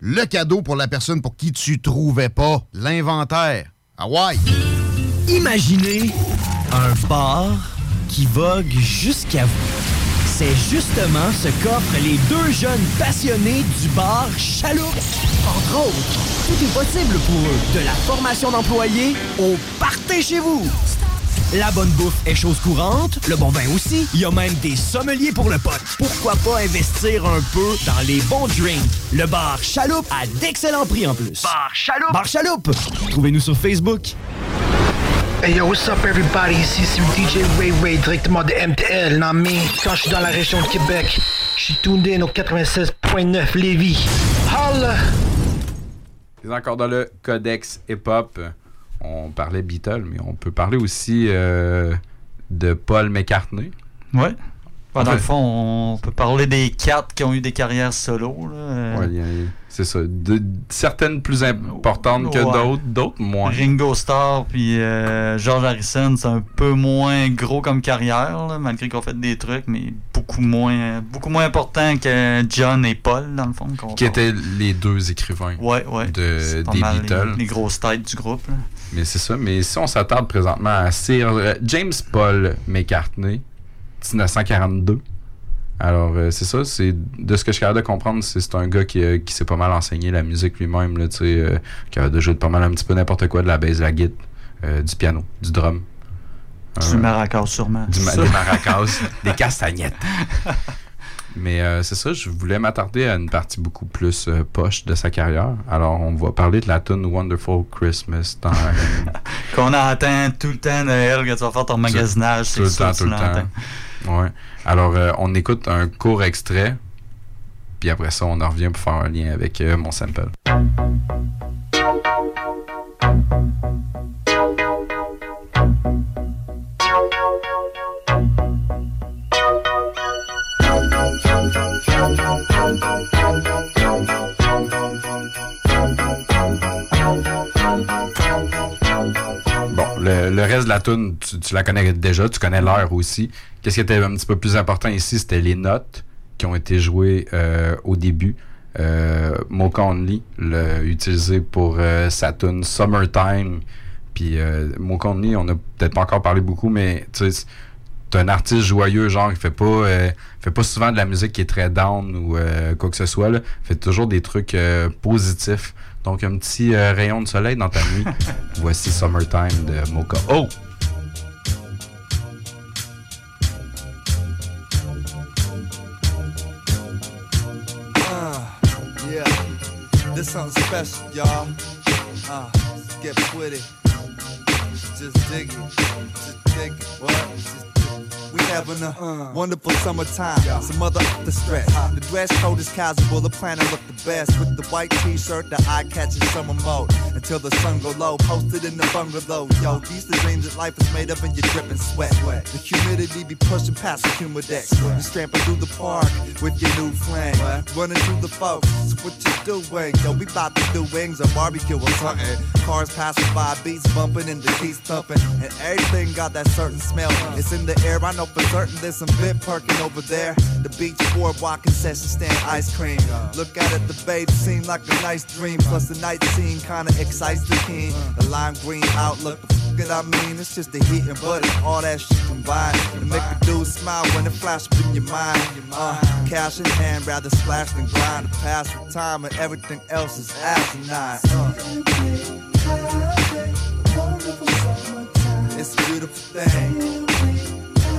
le cadeau pour la personne pour qui tu trouvais pas l'inventaire. Ah ouais! Imaginez un bar qui vogue jusqu'à vous. C'est justement ce qu'offrent les deux jeunes passionnés du bar Chaloupe. Entre autres, tout est possible pour eux, de la formation d'employés au party chez vous. La bonne bouffe est chose courante, le bon vin aussi. Il y a même des sommeliers pour le pot. Pourquoi pas investir un peu dans les bons drinks? Le bar Chaloupe à d'excellents prix en plus. Bar Chaloupe! Bar Chaloupe! Trouvez-nous sur Facebook. Hey yo, what's up everybody? Ici c'est DJ Ray Ray directement de MTL, non mais quand je suis dans la région de Québec, je suis tuned in au 96.9 Lévis. Holla! C'est encore dans le codex hip-hop. On parlait Beatles, mais on peut parler aussi euh, de Paul McCartney. Ouais. Bah, dans le fond, on peut parler des quatre qui ont eu des carrières solo. Là. Euh, Ouais, il y a- c'est ça. De- certaines plus importantes que Ouais. d'autres, d'autres moins. Ringo Starr puis euh, George Harrison, c'est un peu moins gros comme carrière, là, malgré qu'on fait des trucs, mais beaucoup moins beaucoup moins important que John et Paul, dans le fond. qu'on- Qui étaient les deux écrivains Ouais, ouais. de, des les- Beatles. Les, grosses têtes du groupe. là. Mais c'est ça. Mais si on s'attarde présentement à Sir euh, James Paul McCartney, 1942. Alors, euh, c'est ça. C'est de ce que je suis capable de comprendre, c'est un gars qui, euh, qui s'est pas mal enseigné la musique lui-même, là, tu sais, euh, qui a de jouer de pas mal un petit peu n'importe quoi, de la basse, de la guitare, du piano, du drum. Du maracas, sûrement. du ma- des maracas, des castagnettes. Mais euh, c'est ça, je voulais m'attarder à une partie beaucoup plus euh, poche de sa carrière. Alors, on va parler de la tune Wonderful Christmas dans Qu'on entend tout le temps Noël quand tu vas faire ton magasinage, tout c'est le temps, tout le temps. Ouais. Alors, euh, on écoute un court extrait, puis après ça, on en revient pour faire un lien avec mon sample. Le, reste de la tune, tu, la connais déjà, tu connais l'heure aussi. Qu'est-ce qui était un petit peu plus important ici, c'était les notes qui ont été jouées euh, au début. Euh, utilisé pour euh, sa tune Summertime. Puis euh, on a peut-être pas encore parlé beaucoup, mais tu sais, c'est un artiste joyeux, genre, qui fait pas, euh, fait pas souvent de la musique qui est très down ou quoi que ce soit. Là. fait toujours des trucs positifs. Donc, un petit euh, rayon de soleil dans ta nuit. Voici Summertime de Mocha. Oh! Uh, yeah, this something special, y'all. Uh, get with it. Just dig it. Just dig it. What? Just we having a wonderful summertime. Some other up the stress. The dress code is casual. The planner look the best with the white t-shirt, the eye-catching summer mode. Until the sun go low, posted in the bungalow. Yo, these the dreams that life is made of, and you're dripping sweat. The humidity be pushing past the humidex. You're stramping through the park with your new fling, running through the folks. So what you doing? Yo, we bout to do wings or barbecue or something. Cars passing by, beats bumping and the keys thumping, and everything got that certain smell. It's in the air. I know for certain there's some bit perking over there. The beach boardwalk concession stand ice cream. Look out at the babe seem like a nice dream. Plus the night scene kinda excites the king. The lime green outlook, the I mean, it's just the heat and butter, all that shit combined to make a dude smile when it flash in your mind. Uh, cash in hand, rather splash than grind to pass the time, and everything else is asinine. Uh. It's a beautiful thing.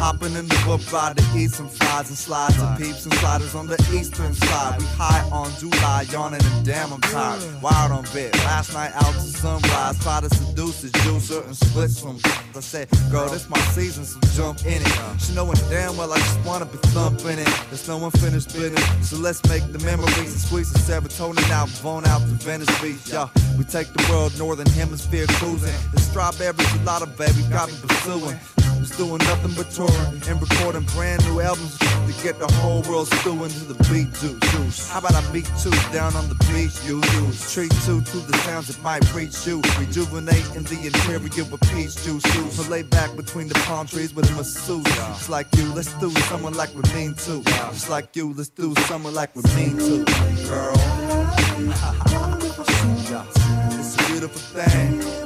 Hopping in the book ride to eat some fries and slides and peeps and sliders on the eastern side. We high on July, yawning and damn I'm tired. Wired on bed. Last night out to sunrise. Try to seduce a juicer and split some. I said, girl, this my season, so jump in it. She knowing damn well I just wanna be thumping it. There's no unfinished business, so let's make the memories and squeeze the serotonin out, bone out to Venice Beach. Yeah, we take the world northern hemisphere cruising. The strawberry gelato, baby, got me pursuing. Just doing nothing but touring and recording brand new albums to get the whole world stewing to the beat juice. How about I beat two down on the beach? You use treat two to the sounds that might reach you. Rejuvenate in the interior with peach juice. So lay back between the palm trees with a masseuse. Just like you, let's do someone like we mean to. Just like you, let's do someone like we mean to. Girl. It's a beautiful thing.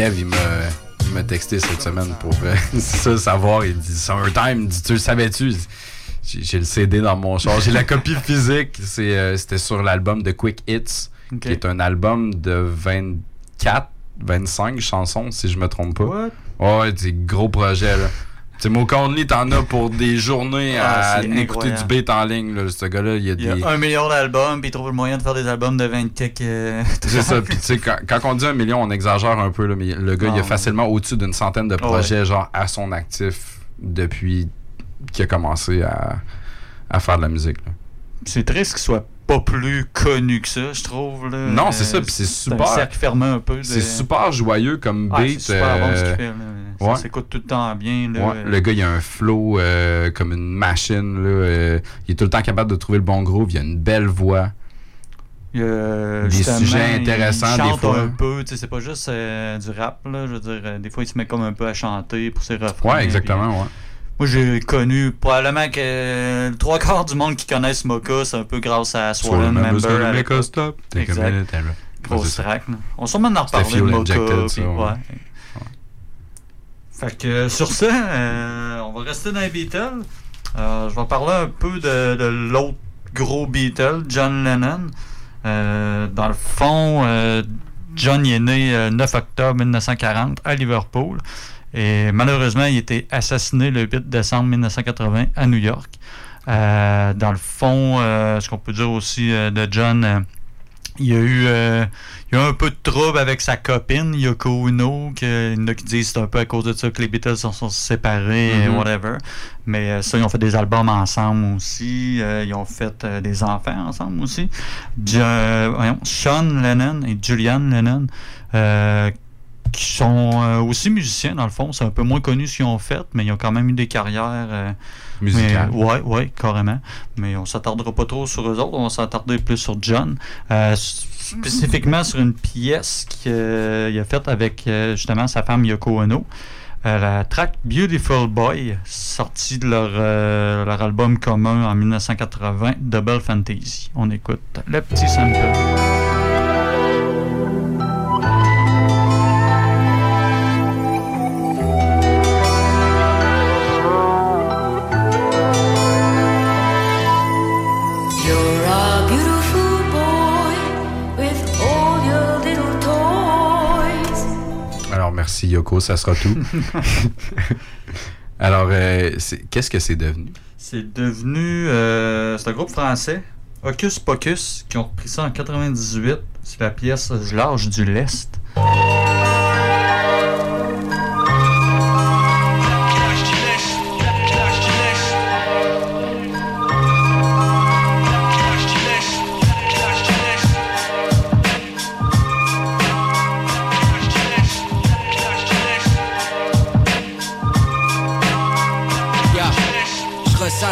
Kev, il m'a, il m'a texté cette semaine pour euh, savoir. Il dit Summertime, il dit, tu le savais-tu? J'ai, le CD dans mon char. J'ai la copie physique. C'est, euh, c'était sur l'album de Quick Hits, qui est un album de 24, 25 chansons, si je me trompe pas. What? Ouais, c'est gros projet, là. Sais, Conley, t'en as pour des journées Ah, à écouter du beat en ligne. Là. Ce gars-là, il y a Il y des. a un million d'albums, puis il trouve le moyen de faire des albums de 20 kicks. euh, C'est ça. Puis, tu sais, quand, quand on dit un million, on exagère un peu, là, mais le gars, Non, il a facilement au-dessus d'une centaine de projets, genre, à son actif depuis qu'il a commencé à, à faire de la musique. C'est triste qu'il soit pas plus connu que ça, je trouve. Là. Non, c'est ça, Euh, puis c'est un super. cercle fermé un peu. de- C'est super joyeux comme beat. c'est super bon ce qu'il euh, fait. là. Ça ouais. s'écoute tout le temps bien. Là. Ouais, le gars, il a un flow euh, comme une machine. Là, euh, il est tout le temps capable de trouver le bon groove. Il a une belle voix. Il y a, Des sujets intéressants, il des chante fois. un peu, tu sais, c'est pas juste euh, du rap, là, je veux dire, euh, des fois il se met comme un peu à chanter pour ses refrains. Ouais, exactement, puis- ouais. Moi j'ai connu probablement que trois quarts du monde qui connaissent Mocha, c'est un peu grâce à Swollen Member. us stop. Exact. Grosse track. On va sûrement en reparler de Mocha. Injected, ça, puis- ouais. ouais. Fait que sur ça, euh, on va rester dans les Beatles. Euh, je vais parler un peu de, de l'autre gros Beatle, John Lennon. Euh, dans le fond, John est né le 9 octobre 1940 à Liverpool. Et malheureusement, il a été assassiné le 8 décembre 1980 à New York. Euh, dans le fond, euh, ce qu'on peut dire aussi euh, de John, il y a eu il a eu un peu de trouble avec sa copine Yoko Ono que, il y en a qui disent que c'est un peu à cause de ça que les Beatles se sont séparés et Mhm. whatever mais ça ils ont fait des albums ensemble aussi ils ont fait des enfants ensemble aussi euh, voyons, Sean Lennon et Julian Lennon qui sont euh, aussi musiciens dans le fond c'est un peu moins connu ce qu'ils ont fait mais ils ont quand même eu des carrières euh, Musicales. mais- ouais, carrément. Mais on s'attardera pas trop sur eux autres, on va s'attarder plus sur John. Euh, spécifiquement sur une pièce qu'il a faite avec justement sa femme Yoko Ono. La track Beautiful Boy, sortie de leur, leur album commun en 1980, Double Fantasy. On écoute le petit sample. Merci Yoko, ça sera tout. Alors, euh, qu'est-ce que c'est devenu? C'est devenu. euh, c'est un groupe français, Hocus Pocus, qui ont repris ça en 98. C'est la pièce L'Âge du Lest.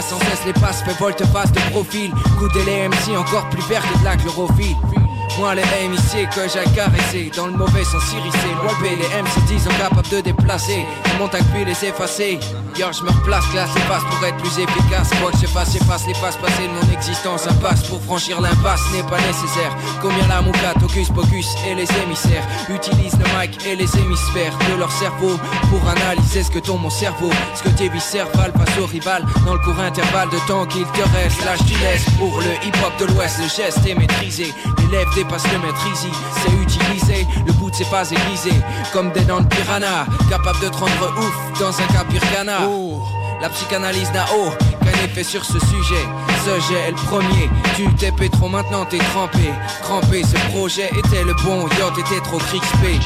Sans cesse les passes, fais volte-face de profil. Goûter les MC encore plus vert que de la chlorophylle. Moi les MIC que j'ai caressé. Dans le mauvais sens irrissé Loin les MC disent capables de déplacer. Mon tac puis les effacer Yo je me replace classe les passes pour être plus efficace. Quoi que je fasse j'efface les passes passées de mon existence Un passe. Pour franchir l'impasse n'est pas nécessaire. Combien la moucate, Hocus Pocus et les émissaires Utilisent le mic et les hémisphères de leur cerveau Pour analyser ce que tombe mon cerveau. Ce que tes viscérales face au rival Dans le court intervalle de temps qu'il te reste. Lâche tu laisses pour le hip-hop de l'ouest Le geste est maîtrisé. L'élève dépasse le maître easy C'est utilisé, le bout de ses pas aiguisé Comme des dents de piranha Capable de te rendre ouf dans un cas pircana Oh, la psychanalyse n'a aucun effet sur ce sujet. Ce jet est le premier. Tu t'es trop maintenant t'es trempé. Crampé ce projet était le bon. Yo t'étais trop crispé.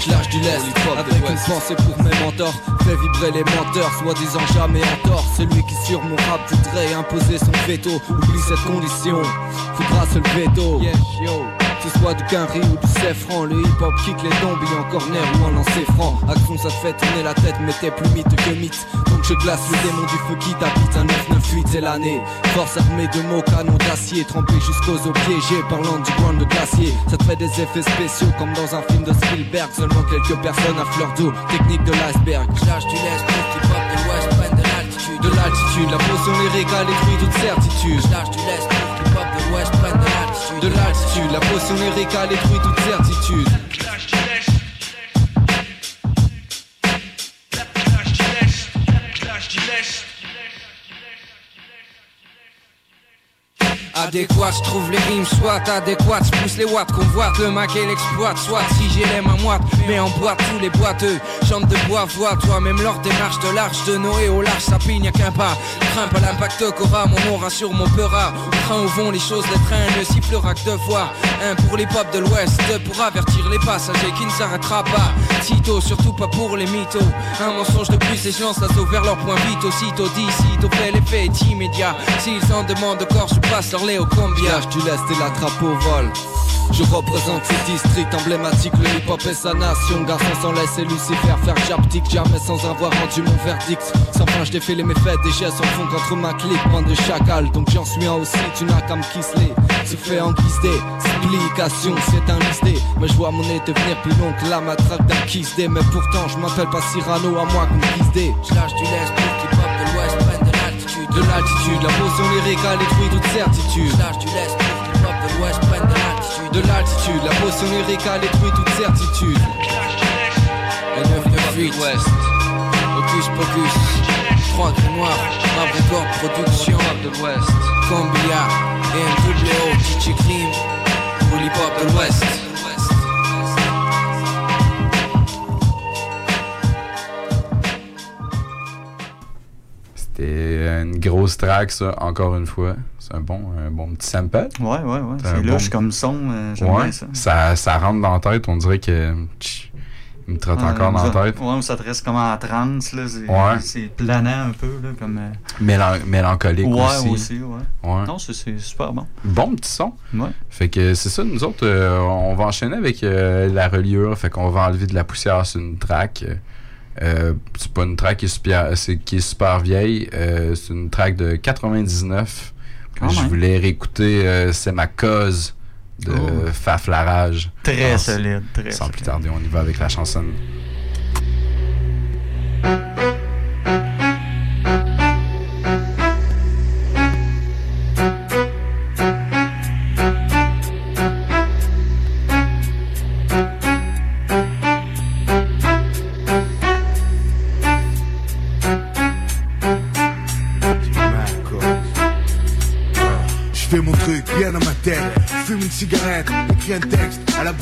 Je lâche du lest. Avec une pensée pour mes mentors. Fais vibrer les menteurs, soi-disant jamais en tort. Celui qui sur mon rap voudrait imposer son veto. Oublie cette condition, faudra se Yes, yo. Soit du quinri ou du cefran Le hip hop kick les tombes en corner ou en lancer franc. Action ça te fait tourner la tête mais t'es plus mythe que mythe. Donc je glace le démon du feu qui t'habite. Un 998 c'est l'année. Force armée de mots, canon d'acier. Trempé jusqu'aux os piégés parlant du ground de glacier. Ça te fait des effets spéciaux comme dans un film de Spielberg. Seulement quelques personnes à fleur d'eau. Technique de l'iceberg. J'lâche du lest hip hop de l'ouest prenne de l'altitude. De l'altitude, la potion lyricale détruit toute certitude. J'lâche du lest hip hop de l'ouest prenne de De l'altitude, la potion lyricale détruit toute certitude Adéquat, je trouve les rimes soit adéquates, je pousse les watts, convoite le Mac et l'exploite, soit si j'ai les mains moites, mais en boîte tous les boiteux, chante de bois, voix, toi même lors des marches de l'arche de Noé au large, ça pigne, y'a qu'un pas, crains pas l'impact qu'aura mon aura sur mon peura, au train où vont les choses, les trains ne sifflera que deux fois, un pour les pop de l'ouest, deux pour avertir les passagers qui ne s'arrêtera pas, sitôt, surtout pas pour les mythos, un mensonge de plus, les gens s'assaut vers leur point vite, aussitôt dit, sitôt fait l'effet immédiat, s'ils en demandent encore, je passe leur au combien du lest et la trappe au vol. Je représente ce district emblématique, le hip-hop et sa nation. Garçon sans laisse et Lucifer, faire japtique Jamais sans avoir rendu mon verdict. Sans fin je défile mes fêtes, des gestes en fond contre ma clique Bande de chacal, donc j'en suis un aussi Tu n'as qu'à me kisser, se fait en Explication, c'est un listé. Mais je vois mon nez devenir plus long que la matraque d'un kiss Mais pourtant je m'appelle pas Cyrano, à moi qu'on kiss Je lâche du lest pour de l'altitude De l'altitude, la potion lyricale détruit toute certitude. Lâche du lest pour que hip-hop de l'ouest prenne de l'altitude. De l'altitude, la potion lyricale détruit toute certitude. Et 998 Ouest Hocus Pocus 3 Grimoire Mabricor Production de l'Ouest Combia MWO DJ Cream Pour l'hip-hop de l'Ouest C'était une grosse track, ça, encore une fois. C'est un bon, un bon petit sample. Ouais, ouais, ouais. C'est louche comme son, euh, j'aime Ouais, bien ça. ça. Ça rentre dans la tête, on dirait que. tch, Il me trotte Ouais, encore dans la tête. Ouais, ça te reste comme en transe, là. C'est Ouais. planant un peu, là, comme... euh, Mélan- mélancolique Ouais, aussi. aussi, ouais. Ouais. Non, c'est- super bon. Bon petit son. Ouais. Fait que c'est ça, nous autres, euh, on va enchaîner avec euh, la reliure. Fait qu'on va enlever de la poussière sur une track. Euh, c'est pas une track qui est super, qui est super vieille. euh, c'est une track de 99. Quand Je même. voulais réécouter euh, C'est ma cause de Oh. Faf la rage. Très Ah, solide, très Sans solide. plus tarder, on y va avec la chanson.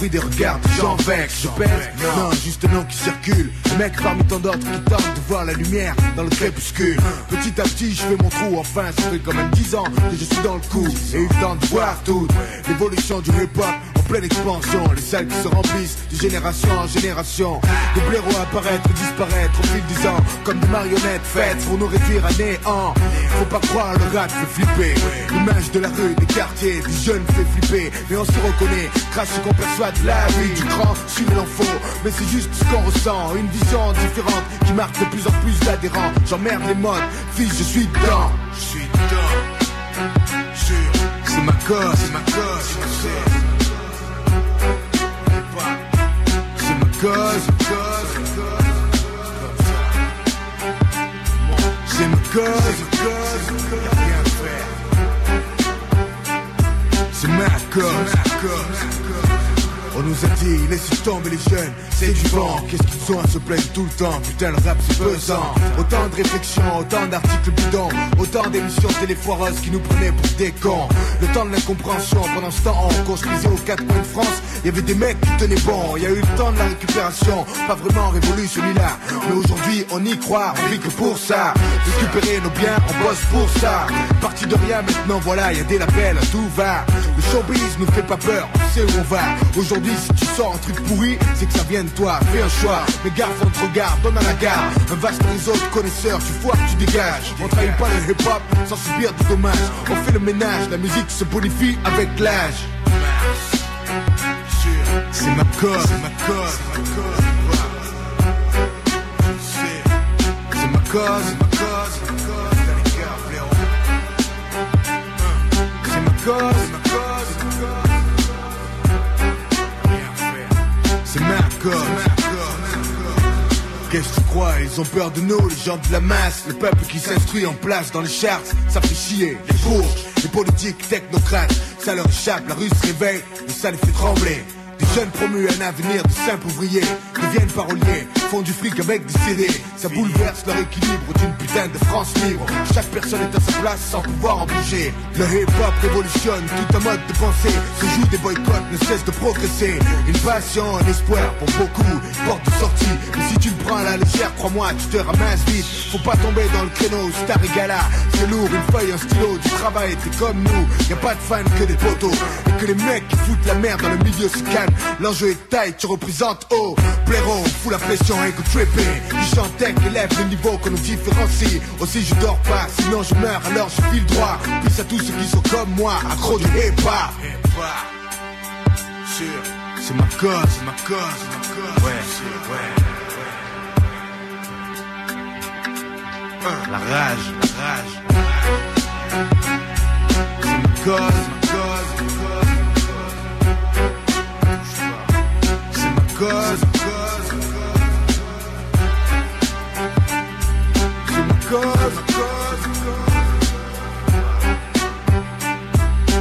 L'abri des regards, j'en vexe. Je pèse, non, juste un nom qui circule. Le mec parmi tant d'autres qui tentent de voir la lumière dans le crépuscule. Petit à petit, je fais mon trou, enfin, ça fait quand même 10 ans que je suis dans le coup. Et il tente de voir tout. L'évolution du hip-hop en pleine expansion. Les salles qui se remplissent de génération en génération. Des blaireaux apparaître, disparaître au fil des ans. Comme des marionnettes faites pour nous réduire à néant. Faut pas croire, le rap fait flipper. L'image de la rue, des quartiers, des jeunes fait flipper. Mais on se reconnaît, grâce à ce qu'on perçoit de la vie. Du grand sur l'info, mais c'est juste ce qu'on ressent. Une vision différente qui marque de plus en plus d'adhérents. J'emmerde les modes, fils, je suis dedans. Je suis dedans. Sûr, c'est ma cause, c'est ma cause, c'est ma cause. C'est ma cause, c'est ma cause, On nous a dit, laissez tomber les jeunes, c'est du vent. Qu'est-ce qu'ils ont à se plaindre tout le temps? Putain, le rap c'est pesant. Autant de réflexions, autant d'articles bidons, autant d'émissions téléfoireuses qui nous prenaient pour des cons. Le temps de l'incompréhension, pendant ce temps, on construisait aux quatre coins de France. Il y avait des mecs qui tenaient bon. Il y a eu le temps de la récupération, pas vraiment révolu celui-là. Mais aujourd'hui, on y croit, on vit pour ça. Récupérer nos biens, on bosse pour ça. Parti de rien, maintenant voilà, il y a des labels, tout va. Le showbiz nous fait pas peur, on sait où on va. Aujourd'hui, si tu sors un truc pourri, c'est que ça vient de toi. Fais un choix, mais gaffe, on te regarde, donne à la gare. Un vaste réseau de connaisseurs, tu foires, tu dégages. On trahit pas le hip-hop sans subir de dommages. On fait le ménage, la musique se bonifie avec l'âge. C'est ma cause, c'est ma cause, c'est ma cause. C'est ma cause, c'est ma cause, c'est ma cause. C'est ma cause, c'est ma cause, c'est ma cause. C'est ma cause. Qu'est-ce que tu crois Ils ont peur de nous, les gens de la masse Le peuple qui s'instruit en place dans les charts Ça fait chier, les bourges, les politiques technocrates Ça leur échappe, la rue se réveille Et ça les fait trembler jeunes promus un avenir de simples ouvriers Deviennent paroliers, font du fric avec des CD Ça bouleverse leur équilibre d'une putain de France libre. Chaque personne est à sa place sans pouvoir en bouger Le hip-hop révolutionne tout un mode de pensée. Se joue des boycotts, ne cesse de progresser. Une passion, un espoir pour beaucoup. Porte de sortie, mais si tu le prends à la légère Crois-moi, tu te ramasses vite. Faut pas tomber dans le créneau, star et gala C'est lourd, une feuille, un stylo, du travail T'es comme nous, y a pas de fans que des poteaux Et que les mecs qui foutent la merde dans le milieu se calment L'enjeu est taille, tu représentes haut Blaireau, fous la pression et que trippé Du chantec élève le niveau qu'on nous différencie. Aussi je dors pas, sinon je meurs alors je file droit. Plus à tous ceux qui sont comme moi, accro du hip-hop. Sûr, c'est ma cause, c'est ma cause, c'est ma cause. Ouais, ouais La rage, la rage. C'est ma cause, ma cause cause,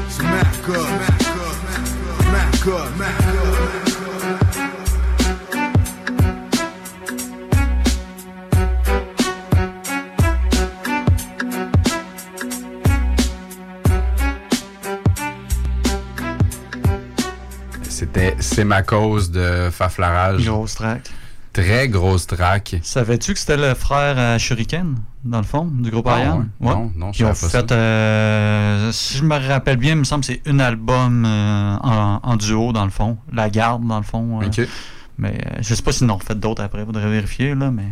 c'est ma cause, c'est ma cause. C'était C'est ma cause de Faflarage. Grosse track. Très grosse track. Savais-tu que c'était le frère à Shuriken, dans le fond, du groupe Ariane? ouais? Non, non, je savais pas fait, euh, si je me rappelle bien, il me semble que c'est un album euh, en, en duo, dans le fond. La Garde, dans le fond. euh. Ok. Mais euh, je sais pas s'ils en ont fait d'autres après, faudrait vérifier, là, mais...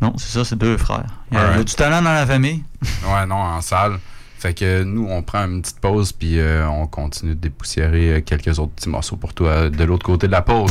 Non, c'est ça, c'est deux frères. Il y a, il y a du talent dans la famille. Ouais, non, en salle. Fait que nous, on prend une petite pause, puis euh, on continue de dépoussiérer euh, quelques autres petits morceaux pour toi de l'autre côté de la pause.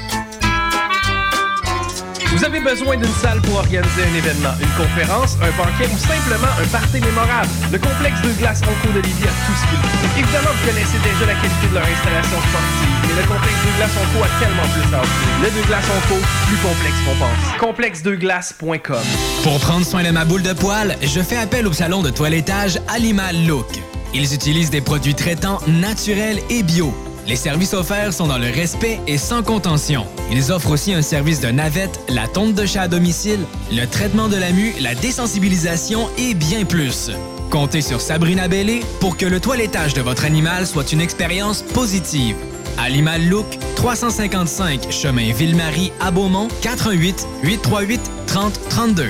Vous avez besoin d'une salle pour organiser un événement, une conférence, un banquet ou simplement un party mémorable. Le complexe de glace Onco de Lévis a tout ce qu'il faut. Évidemment, vous connaissez déjà la qualité de leur installation sportive, mais le complexe de glace Onco a tellement plus à offrir. Le de glace Onco, plus complexe qu'on pense. Complexedeglace.com Pour prendre soin de ma boule de poil, je fais appel au salon de toilettage Animal Look. Ils utilisent des produits traitants naturels et bio. Les services offerts sont dans le respect et sans contention. Ils offrent aussi un service de navette, la tonte de chat à domicile, le traitement de la mue, la désensibilisation et bien plus. Comptez sur Sabrina Bellé pour que le toilettage de votre animal soit une expérience positive. Animal Look, 355 chemin Ville-Marie à Beaumont, 88 838 3032.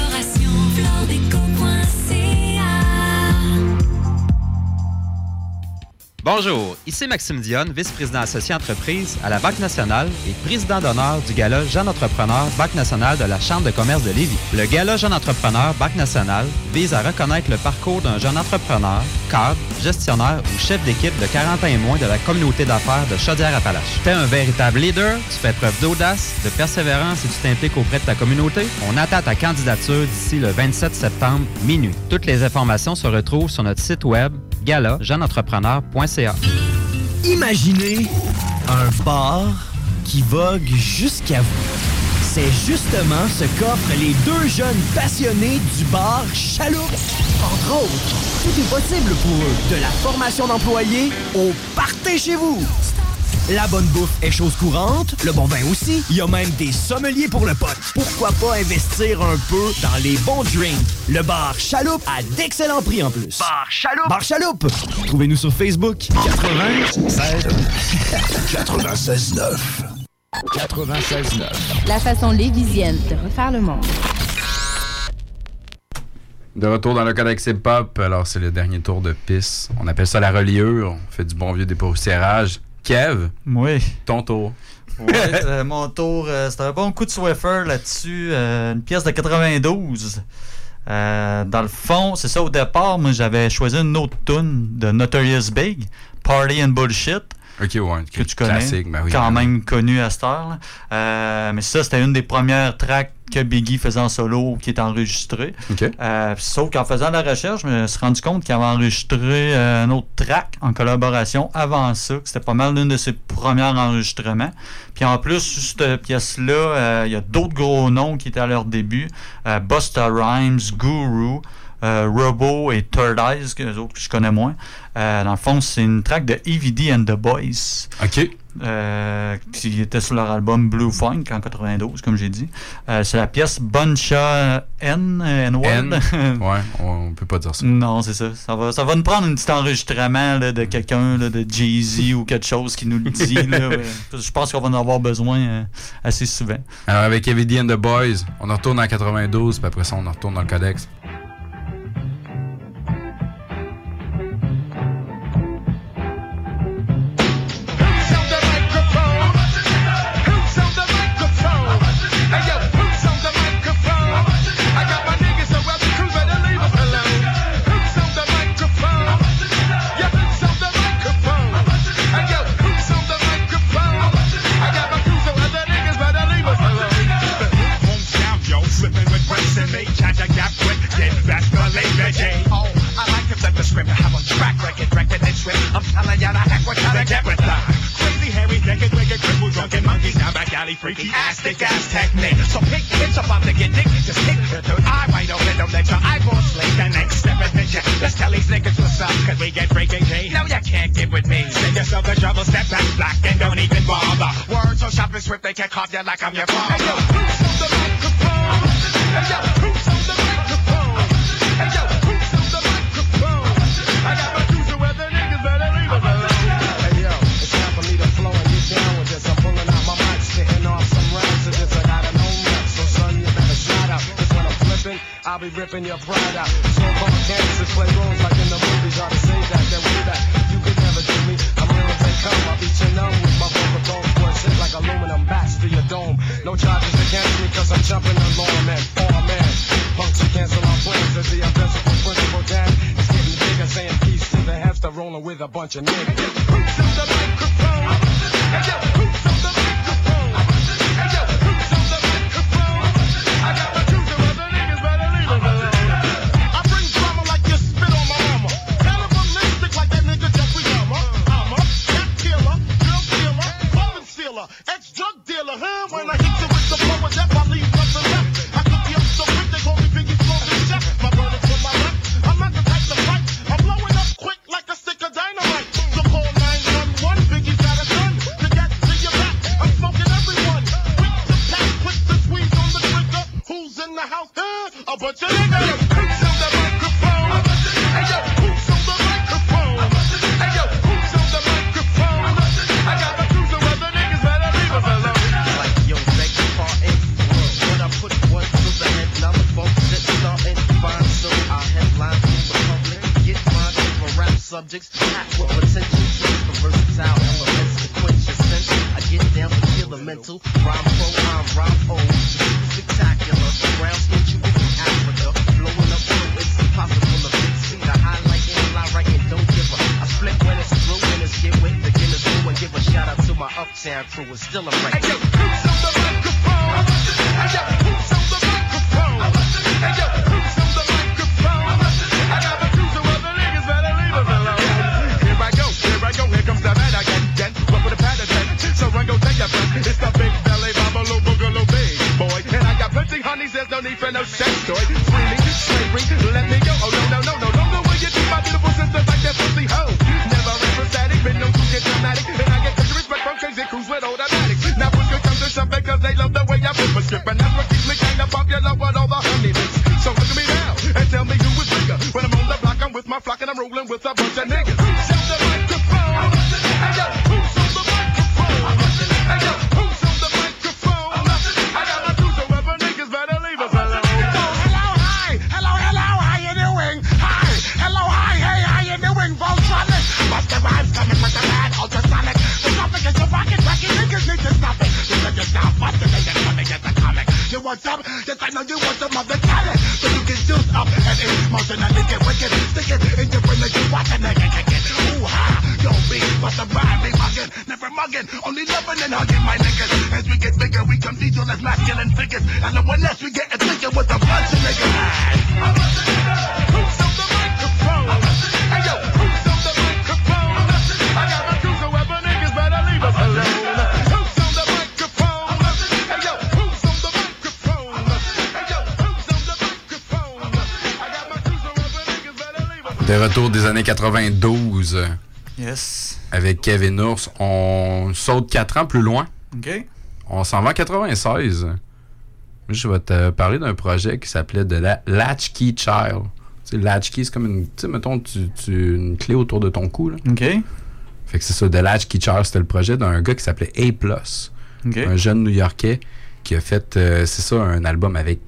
Bonjour, ici Maxime Dionne, vice-président associé entreprise à la Banque nationale et président d'honneur du Gala Jeune Entrepreneur Banque nationale de la Chambre de commerce de Lévis. Le Gala Jeune Entrepreneur Banque nationale vise à reconnaître le parcours d'un jeune entrepreneur, cadre, gestionnaire ou chef d'équipe de 40 ans et moins de la communauté d'affaires de Chaudière-Appalaches. T'es un véritable leader, tu fais preuve d'audace, de persévérance et tu t'impliques auprès de ta communauté. On attend ta candidature d'ici le 27 septembre minuit. Toutes les informations se retrouvent sur notre site web Imaginez un bar qui vogue jusqu'à vous. C'est justement ce qu'offrent les deux jeunes passionnés du bar Chaloupe. Entre autres, tout est possible pour eux. De la formation d'employés au partez chez vous. La bonne bouffe est chose courante, le bon vin aussi. Il y a même des sommeliers pour le pote. Pourquoi pas investir un peu dans les bons drinks? Le bar Chaloupe à d'excellents prix en plus. Bar Chaloupe! Bar Chaloupe! Trouvez-nous sur Facebook. 96 96.9. 96.9. La façon lévisienne de refaire le monde. De retour dans le Codex Hip Hop, alors c'est le dernier tour de piste. On appelle ça la reliure. On fait du bon vieux dépoussiérage. Kev, Oui. ton tour. Ouais, euh, mon tour, euh, c'était un bon coup de Swiffer là-dessus. euh, une pièce de 92. Euh, dans le fond, c'est ça, au départ, moi j'avais choisi une autre tune de Notorious Big, Party and Bullshit. Ok, ouais. Que tu connais. Classique, ben oui. quand même connu à cette heure. Euh, mais ça, c'était une des premières tracks que Biggie faisait en solo qui est enregistrée. Ok. Euh, sauf qu'en faisant la recherche, je me suis rendu compte qu'il avait enregistré euh, un autre track en collaboration avant ça, que c'était pas mal l'une de ses premiers enregistrements. Puis en plus, sur cette pièce-là, euh, il y a d'autres gros noms qui étaient à leur début. Euh, Busta Rhymes, Guru, Robo et Third Eyes, que, autres que je connais moins. Dans le fond, c'est une track de EVD and the Boys. OK. Euh, qui était sur leur album Blue Funk en 92, comme j'ai dit. Euh, c'est la pièce Buncha N, N-word. N. Ouais, on peut pas dire ça. Non, c'est ça. Ça va, ça va nous prendre un petit enregistrement là, de quelqu'un, de Jay-Z ou quelque chose qui nous le dit. là, ouais. Je pense qu'on va en avoir besoin euh, assez souvent. Alors avec Eviddy and the Boys, on en retourne en 92, puis après ça, on en retourne dans le Codex. 92. Yes. Avec Kevin Ours, on saute 4 ans plus loin. OK. On s'en va en 96. Je vais te parler d'un projet qui s'appelait de la Latchkey Child. Tu sais, Latchkey, c'est comme une, tu sais, mettons, tu, tu- une clé autour de ton cou. Là. OK. Fait que c'est ça, The Latchkey Child, c'était le projet d'un gars qui s'appelait A+. OK. Un jeune New-Yorkais qui a fait, euh, c'est ça, un album avec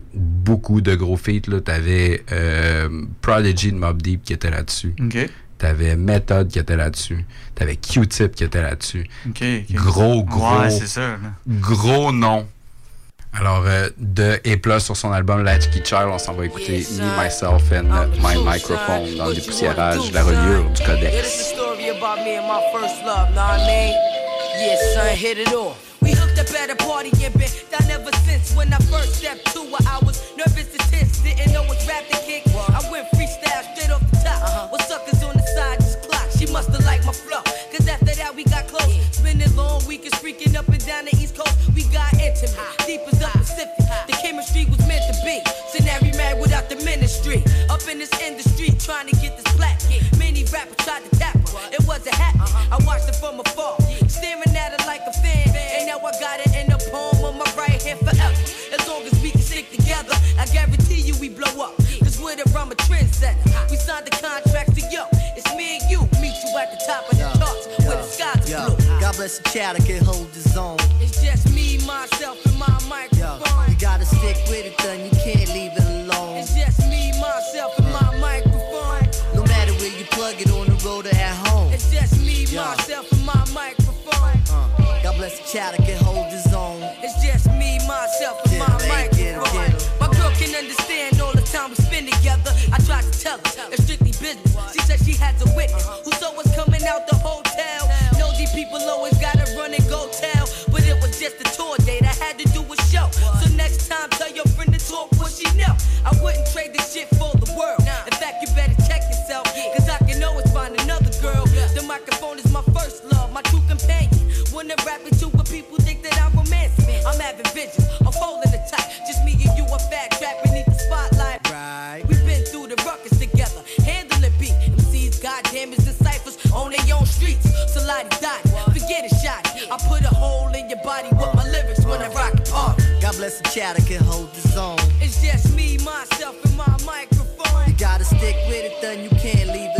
beaucoup de gros feats. là. T'avais euh, Prodigy de Mob Deep qui était là-dessus. OK. T'avais Method qui était là-dessus. T'avais Q-Tip qui était là-dessus. Gros, gros. Ouais, c'est ça. Gros nom. Alors, euh, de A+, sur son album Latchkey Child, on s'en va écouter Me, Myself and My Microphone dans le dépoussiérage de la reliure du codex. this is a story about me and my first love, know what I mean? Yeah, son, hit it off. We hooked up at party and been down ever since when I first stepped to it. I was nervous and tense, didn't know which rap to kick. I went freestyle straight off the top. With suckers on the side, just clock. She must have liked my flow. Cause after that, we got close. Spending long weekends freaking up and down the East Coast. We got intimate, deep as the Pacific. The chemistry was meant to be. Now we without the ministry. Up in this industry, trying to get this black. Many rappers tried to tap her. It wasn't happening. I watched it from afar, staring at her like a fan. And now I got it in the palm of my right hand forever. As long as we can stick together, I guarantee you we blow up. Cause with it, I'm a trendsetter. We signed the contracts to yo. It's me and you. Meet you at the top of the charts where the Yo, are blue. God bless the child that can hold his own. It's just me, myself, and my microphone. You gotta stick with it, then you child that can hold his own. It's just me, myself, and my microphone. My girl can understand all the time we spend together. I tried to tell her it's strictly business. She said she has a witness who saw us coming out the hotel. Nosy people always gotta run and go tell, but it was just a tour date. I had to do a show. So next time, tell your friend to talk what she know. I wouldn't trade this shit for the world. In fact, you better check yourself, cause I can always find another girl. The microphone is my first love, my true companion. Wanna rap it I'm having visions, I'm folding the tight. Just me and you, a fat trap beneath the spotlight. Right. We've been through the ruckus together, Handle handling beat. MCs, goddamn, is the ciphers on their own streets. So lottie dottie, forget it, shot. I put a hole in your body with my lyrics when I rock the party. God bless the child that can hold his own. It's just me, myself, and my microphone. You gotta stick with it, then you can't leave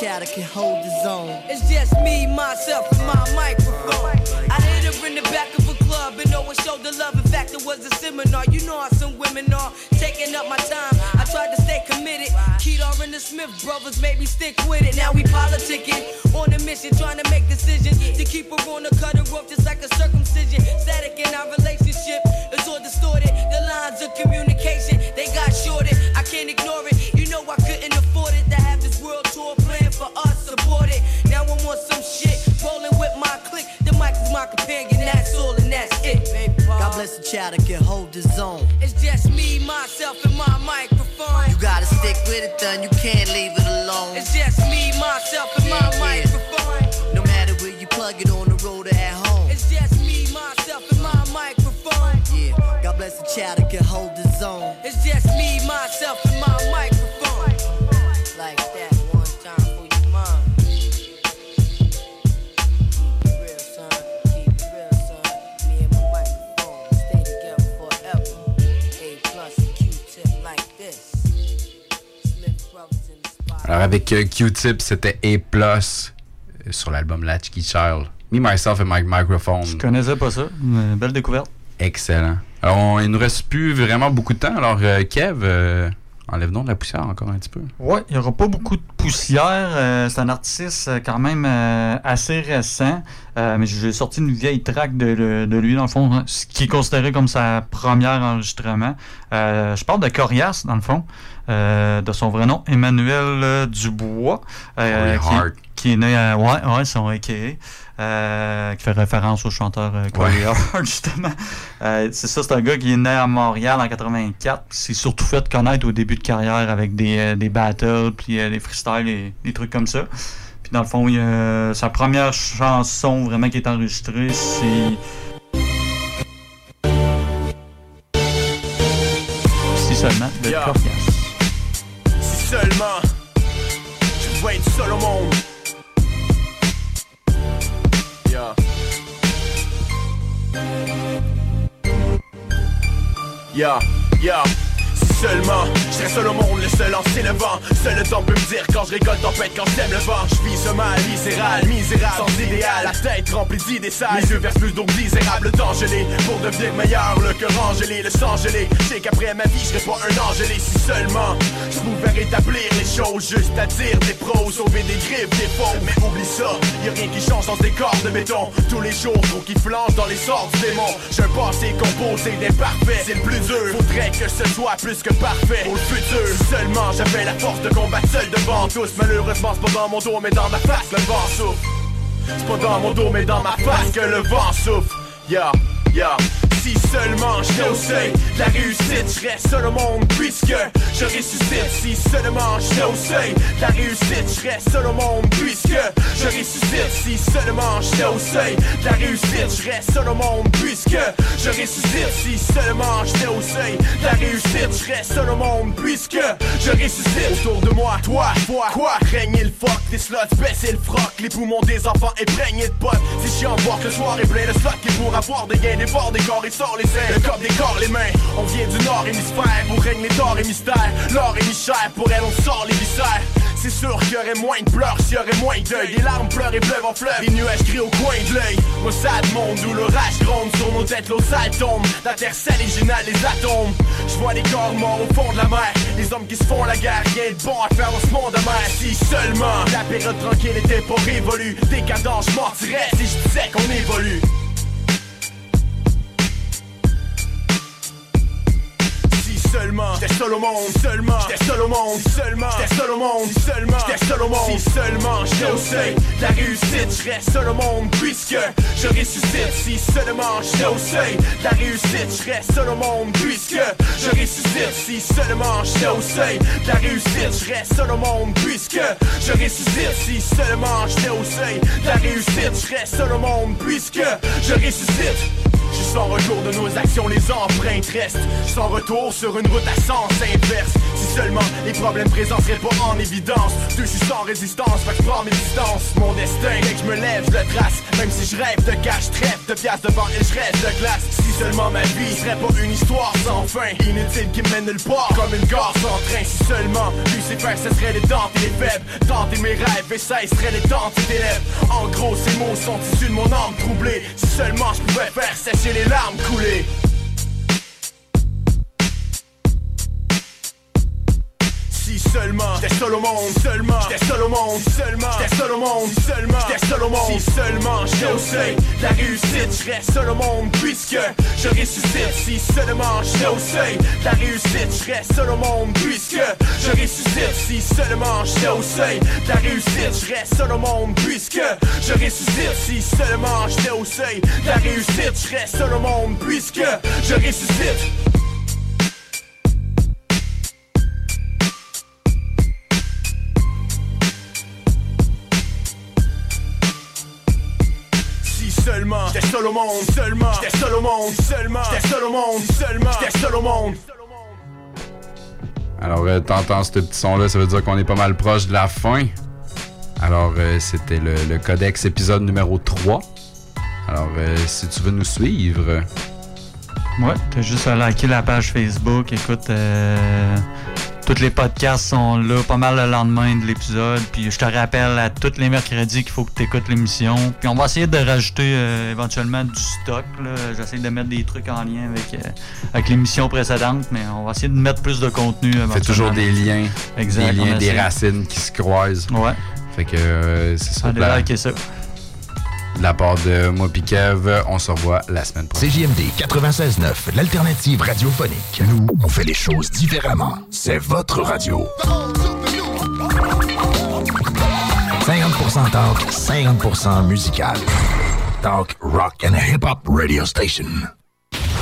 That can hold his own. It's just me, myself, and my microphone. I hit her in the back of a club and no one showed the love. In fact, it was a seminar. You know how some women are taking up my time. I tried to stay committed. Kedar and the Smith brothers made me stick with it. Now we politicking on a mission, trying to make decisions to keep her on the cut her off just like a circumcision. Static in our relationship is all distorted. The lines of communication they got shorted. I can't ignore it. Now I'm on some shit, rolling with my clique. The mic is my companion, that's all and that's it. God bless the child that can hold his own. It's just me, myself, and my microphone. You gotta stick with it, then you can't leave it alone. It's just me, myself, and my microphone. No matter where you plug it on the road or at home. It's just me, myself, and my microphone. Yeah, God bless the child that can hold his own. It's Alors avec euh, Q-Tip, c'était A+, euh, sur l'album Latchkey Child. Me, Myself and My Microphone. Je connaissais pas ça. Une belle découverte. Excellent. Alors, on- il nous reste plus vraiment beaucoup de temps. Alors, euh, Kev, euh, enlève donc de la poussière encore un petit peu. Ouais, il n'y aura pas beaucoup de poussière. euh, c'est un artiste euh, quand même euh, assez récent. Euh, mais j'ai sorti une vieille track de, de- de lui, dans le fond, hein, ce qui est considéré comme sa première enregistrement. Je parle de Corias, dans le fond, de son vrai nom, Emmanuel Dubois. qui, Hart. qui est né à. Ouais, ouais, son AKA. Euh, qui fait référence au chanteur euh, Corey Ouais. Hart, justement. Euh, c'est ça, c'est un gars qui est né à Montréal en 84. puis s'est surtout fait connaître au début de carrière avec des, euh, des battles, puis euh, des freestyles et des trucs comme ça. Puis dans le fond, il sa première chanson vraiment qui est enregistrée, c'est. Si seulement, de Yeah. Si seulement je pouvais être seul au monde. Yeah, yeah. Seulement seul au monde, le seul lancer le vent. Seul le temps peut me dire quand je récolte tempête, quand j'aime le vent. Je vis ce mal viscéral, misérable, sans idéal. La tête remplie d'idées sales. Les yeux versent plus d'eau misérable. Le temps gelé pour devenir meilleur. Le cœur engelé, le sang gelé. Je sais qu'après ma vie, je serais pas un angelé. Si seulement je pouvais rétablir les choses, juste à dire des pros, sauver des griffes, des faux. Mais oublie ça, y a rien qui change dans ce décor de béton. Tous les jours, trop qui flanche dans les sorts du démon. J'ai un passé composé d'imparfait. C'est le plus dur. Faudrait que ce soit plus que parfait. Seulement j'avais la force de combattre seul devant tous. Malheureusement, c'est pas dans mon dos, mais dans ma face, le vent souffle. C'est pas dans mon dos mais dans ma face que le vent souffle Ya, Si seulement j'étais au seuil de la réussite Je serais seul au monde puisque je ressuscite. Si seulement j'étais au seuil de la réussite Je serais seul au monde puisque je ressuscite. Si seulement j'étais au seuil de la réussite Je serais seul au monde puisque je ressuscite. Si seulement j'étais au seuil de la réussite Je serais seul au monde puisque je ressuscite. Autour de moi, toi, toi, quoi? Régner le fuck, des slots, baisser le froc. Les poumons des enfants imprégnés de potes. Si chiant de voir que le soir est plein de slots. Qui pour avoir des gains, des bords, des corps et sort les seins Le corps, des corps, les mains. On vient du nord hémisphère Où règne les torts et mystères L'or est mi-cher, pour elle on sort les viscères. C'est sûr qu'il y aurait moins de pleurs s'il y aurait moins de Des larmes pleurent et pleuvent en fleuve Les nuages crient au coin de l'œil. Maussade monde où l'orage gronde Sur nos têtes l'eau sale tombe La terre sale et génale les atomes. Je vois les corps morts au fond de la mer. Les hommes qui se font la guerre Rien de bon à faire dans ce monde amer. Si seulement la période tranquille était pas révolue Décadent je mentirais si je disais qu'on évolue seulement j'étais seul au monde, seulement j'étais seul au monde, seulement j'étais seul au monde, seulement j'étais seul au monde, si seulement j'étais au seuil la réussite, je serais seul au monde puisque je ressuscite. Si seulement j'étais au seuil la réussite, je serais seul au monde puisque je ressuscite. Si seulement j'étais au seuil la réussite, je serais seul au monde puisque je ressuscite. Si seulement j'étais au seuil la réussite, je serais seul au monde puisque je ressuscite. Je sans retour de nos actions, les empreintes restent. Sans retour sur une route à sens inverse. Si seulement les problèmes présents seraient pas en évidence. Je suis sans résistance, fait que je mes distances. Mon destin, dès que je me lève, je trace. Même si je rêve de cash, trêve de pièces devant et je reste de glace. Si seulement ma vie serait pas une histoire sans fin. Inutile qui mène nulle part, comme une gare sans train. Si seulement Lucifer cesserait les dents et les faibles. Tenter mes rêves et cesserait les dents et tes lèvres. En gros, ces mots sont issus de mon âme troublée. Si seulement je pouvais faire sécher les larmes couler. Seulement j'étais seul au monde, seulement j'étais seul au monde, seulement j'étais seul au monde, seulement j'étais seul au monde, si seulement j'étais au seuil la réussite, je serais seul au monde puisque je ressuscite. Si seulement j'étais au seuil la réussite, je serais seul au monde puisque je ressuscite. Si seulement j'étais au seuil la réussite, je serais seul au monde puisque je ressuscite. Si seulement j'étais au seuil la réussite, je serais seul au monde puisque je ressuscite. J'étais seul au monde, seulement j'étais seul au monde, seulement j'étais seul au monde, seulement j'étais seul au monde. Alors, euh, t'entends ce petit son-là, ça veut dire qu'on est pas mal proche de la fin. Alors, euh, c'était le, le Codex épisode numéro 3. Alors, euh, si tu veux nous suivre, Ouais, t'as juste à liker la page Facebook. Écoute, euh, tous les podcasts sont là pas mal le lendemain de l'épisode. Puis je te rappelle à tous les mercredis qu'il faut que tu écoutes l'émission. Puis on va essayer de rajouter euh, éventuellement du stock. J'essaie de mettre des trucs en lien avec, euh, avec l'émission précédente, mais on va essayer de mettre plus de contenu. On fait toujours des liens. Exact, Des liens, des racines qui se croisent. Ouais. Fait que euh, c'est ça. De la- part de moi Kev, on se revoit la semaine prochaine. CJMD 96.9, l'alternative radiophonique. Nous, on fait les choses différemment. C'est votre radio. 50% talk, 50% musical. Talk, rock and hip-hop radio station.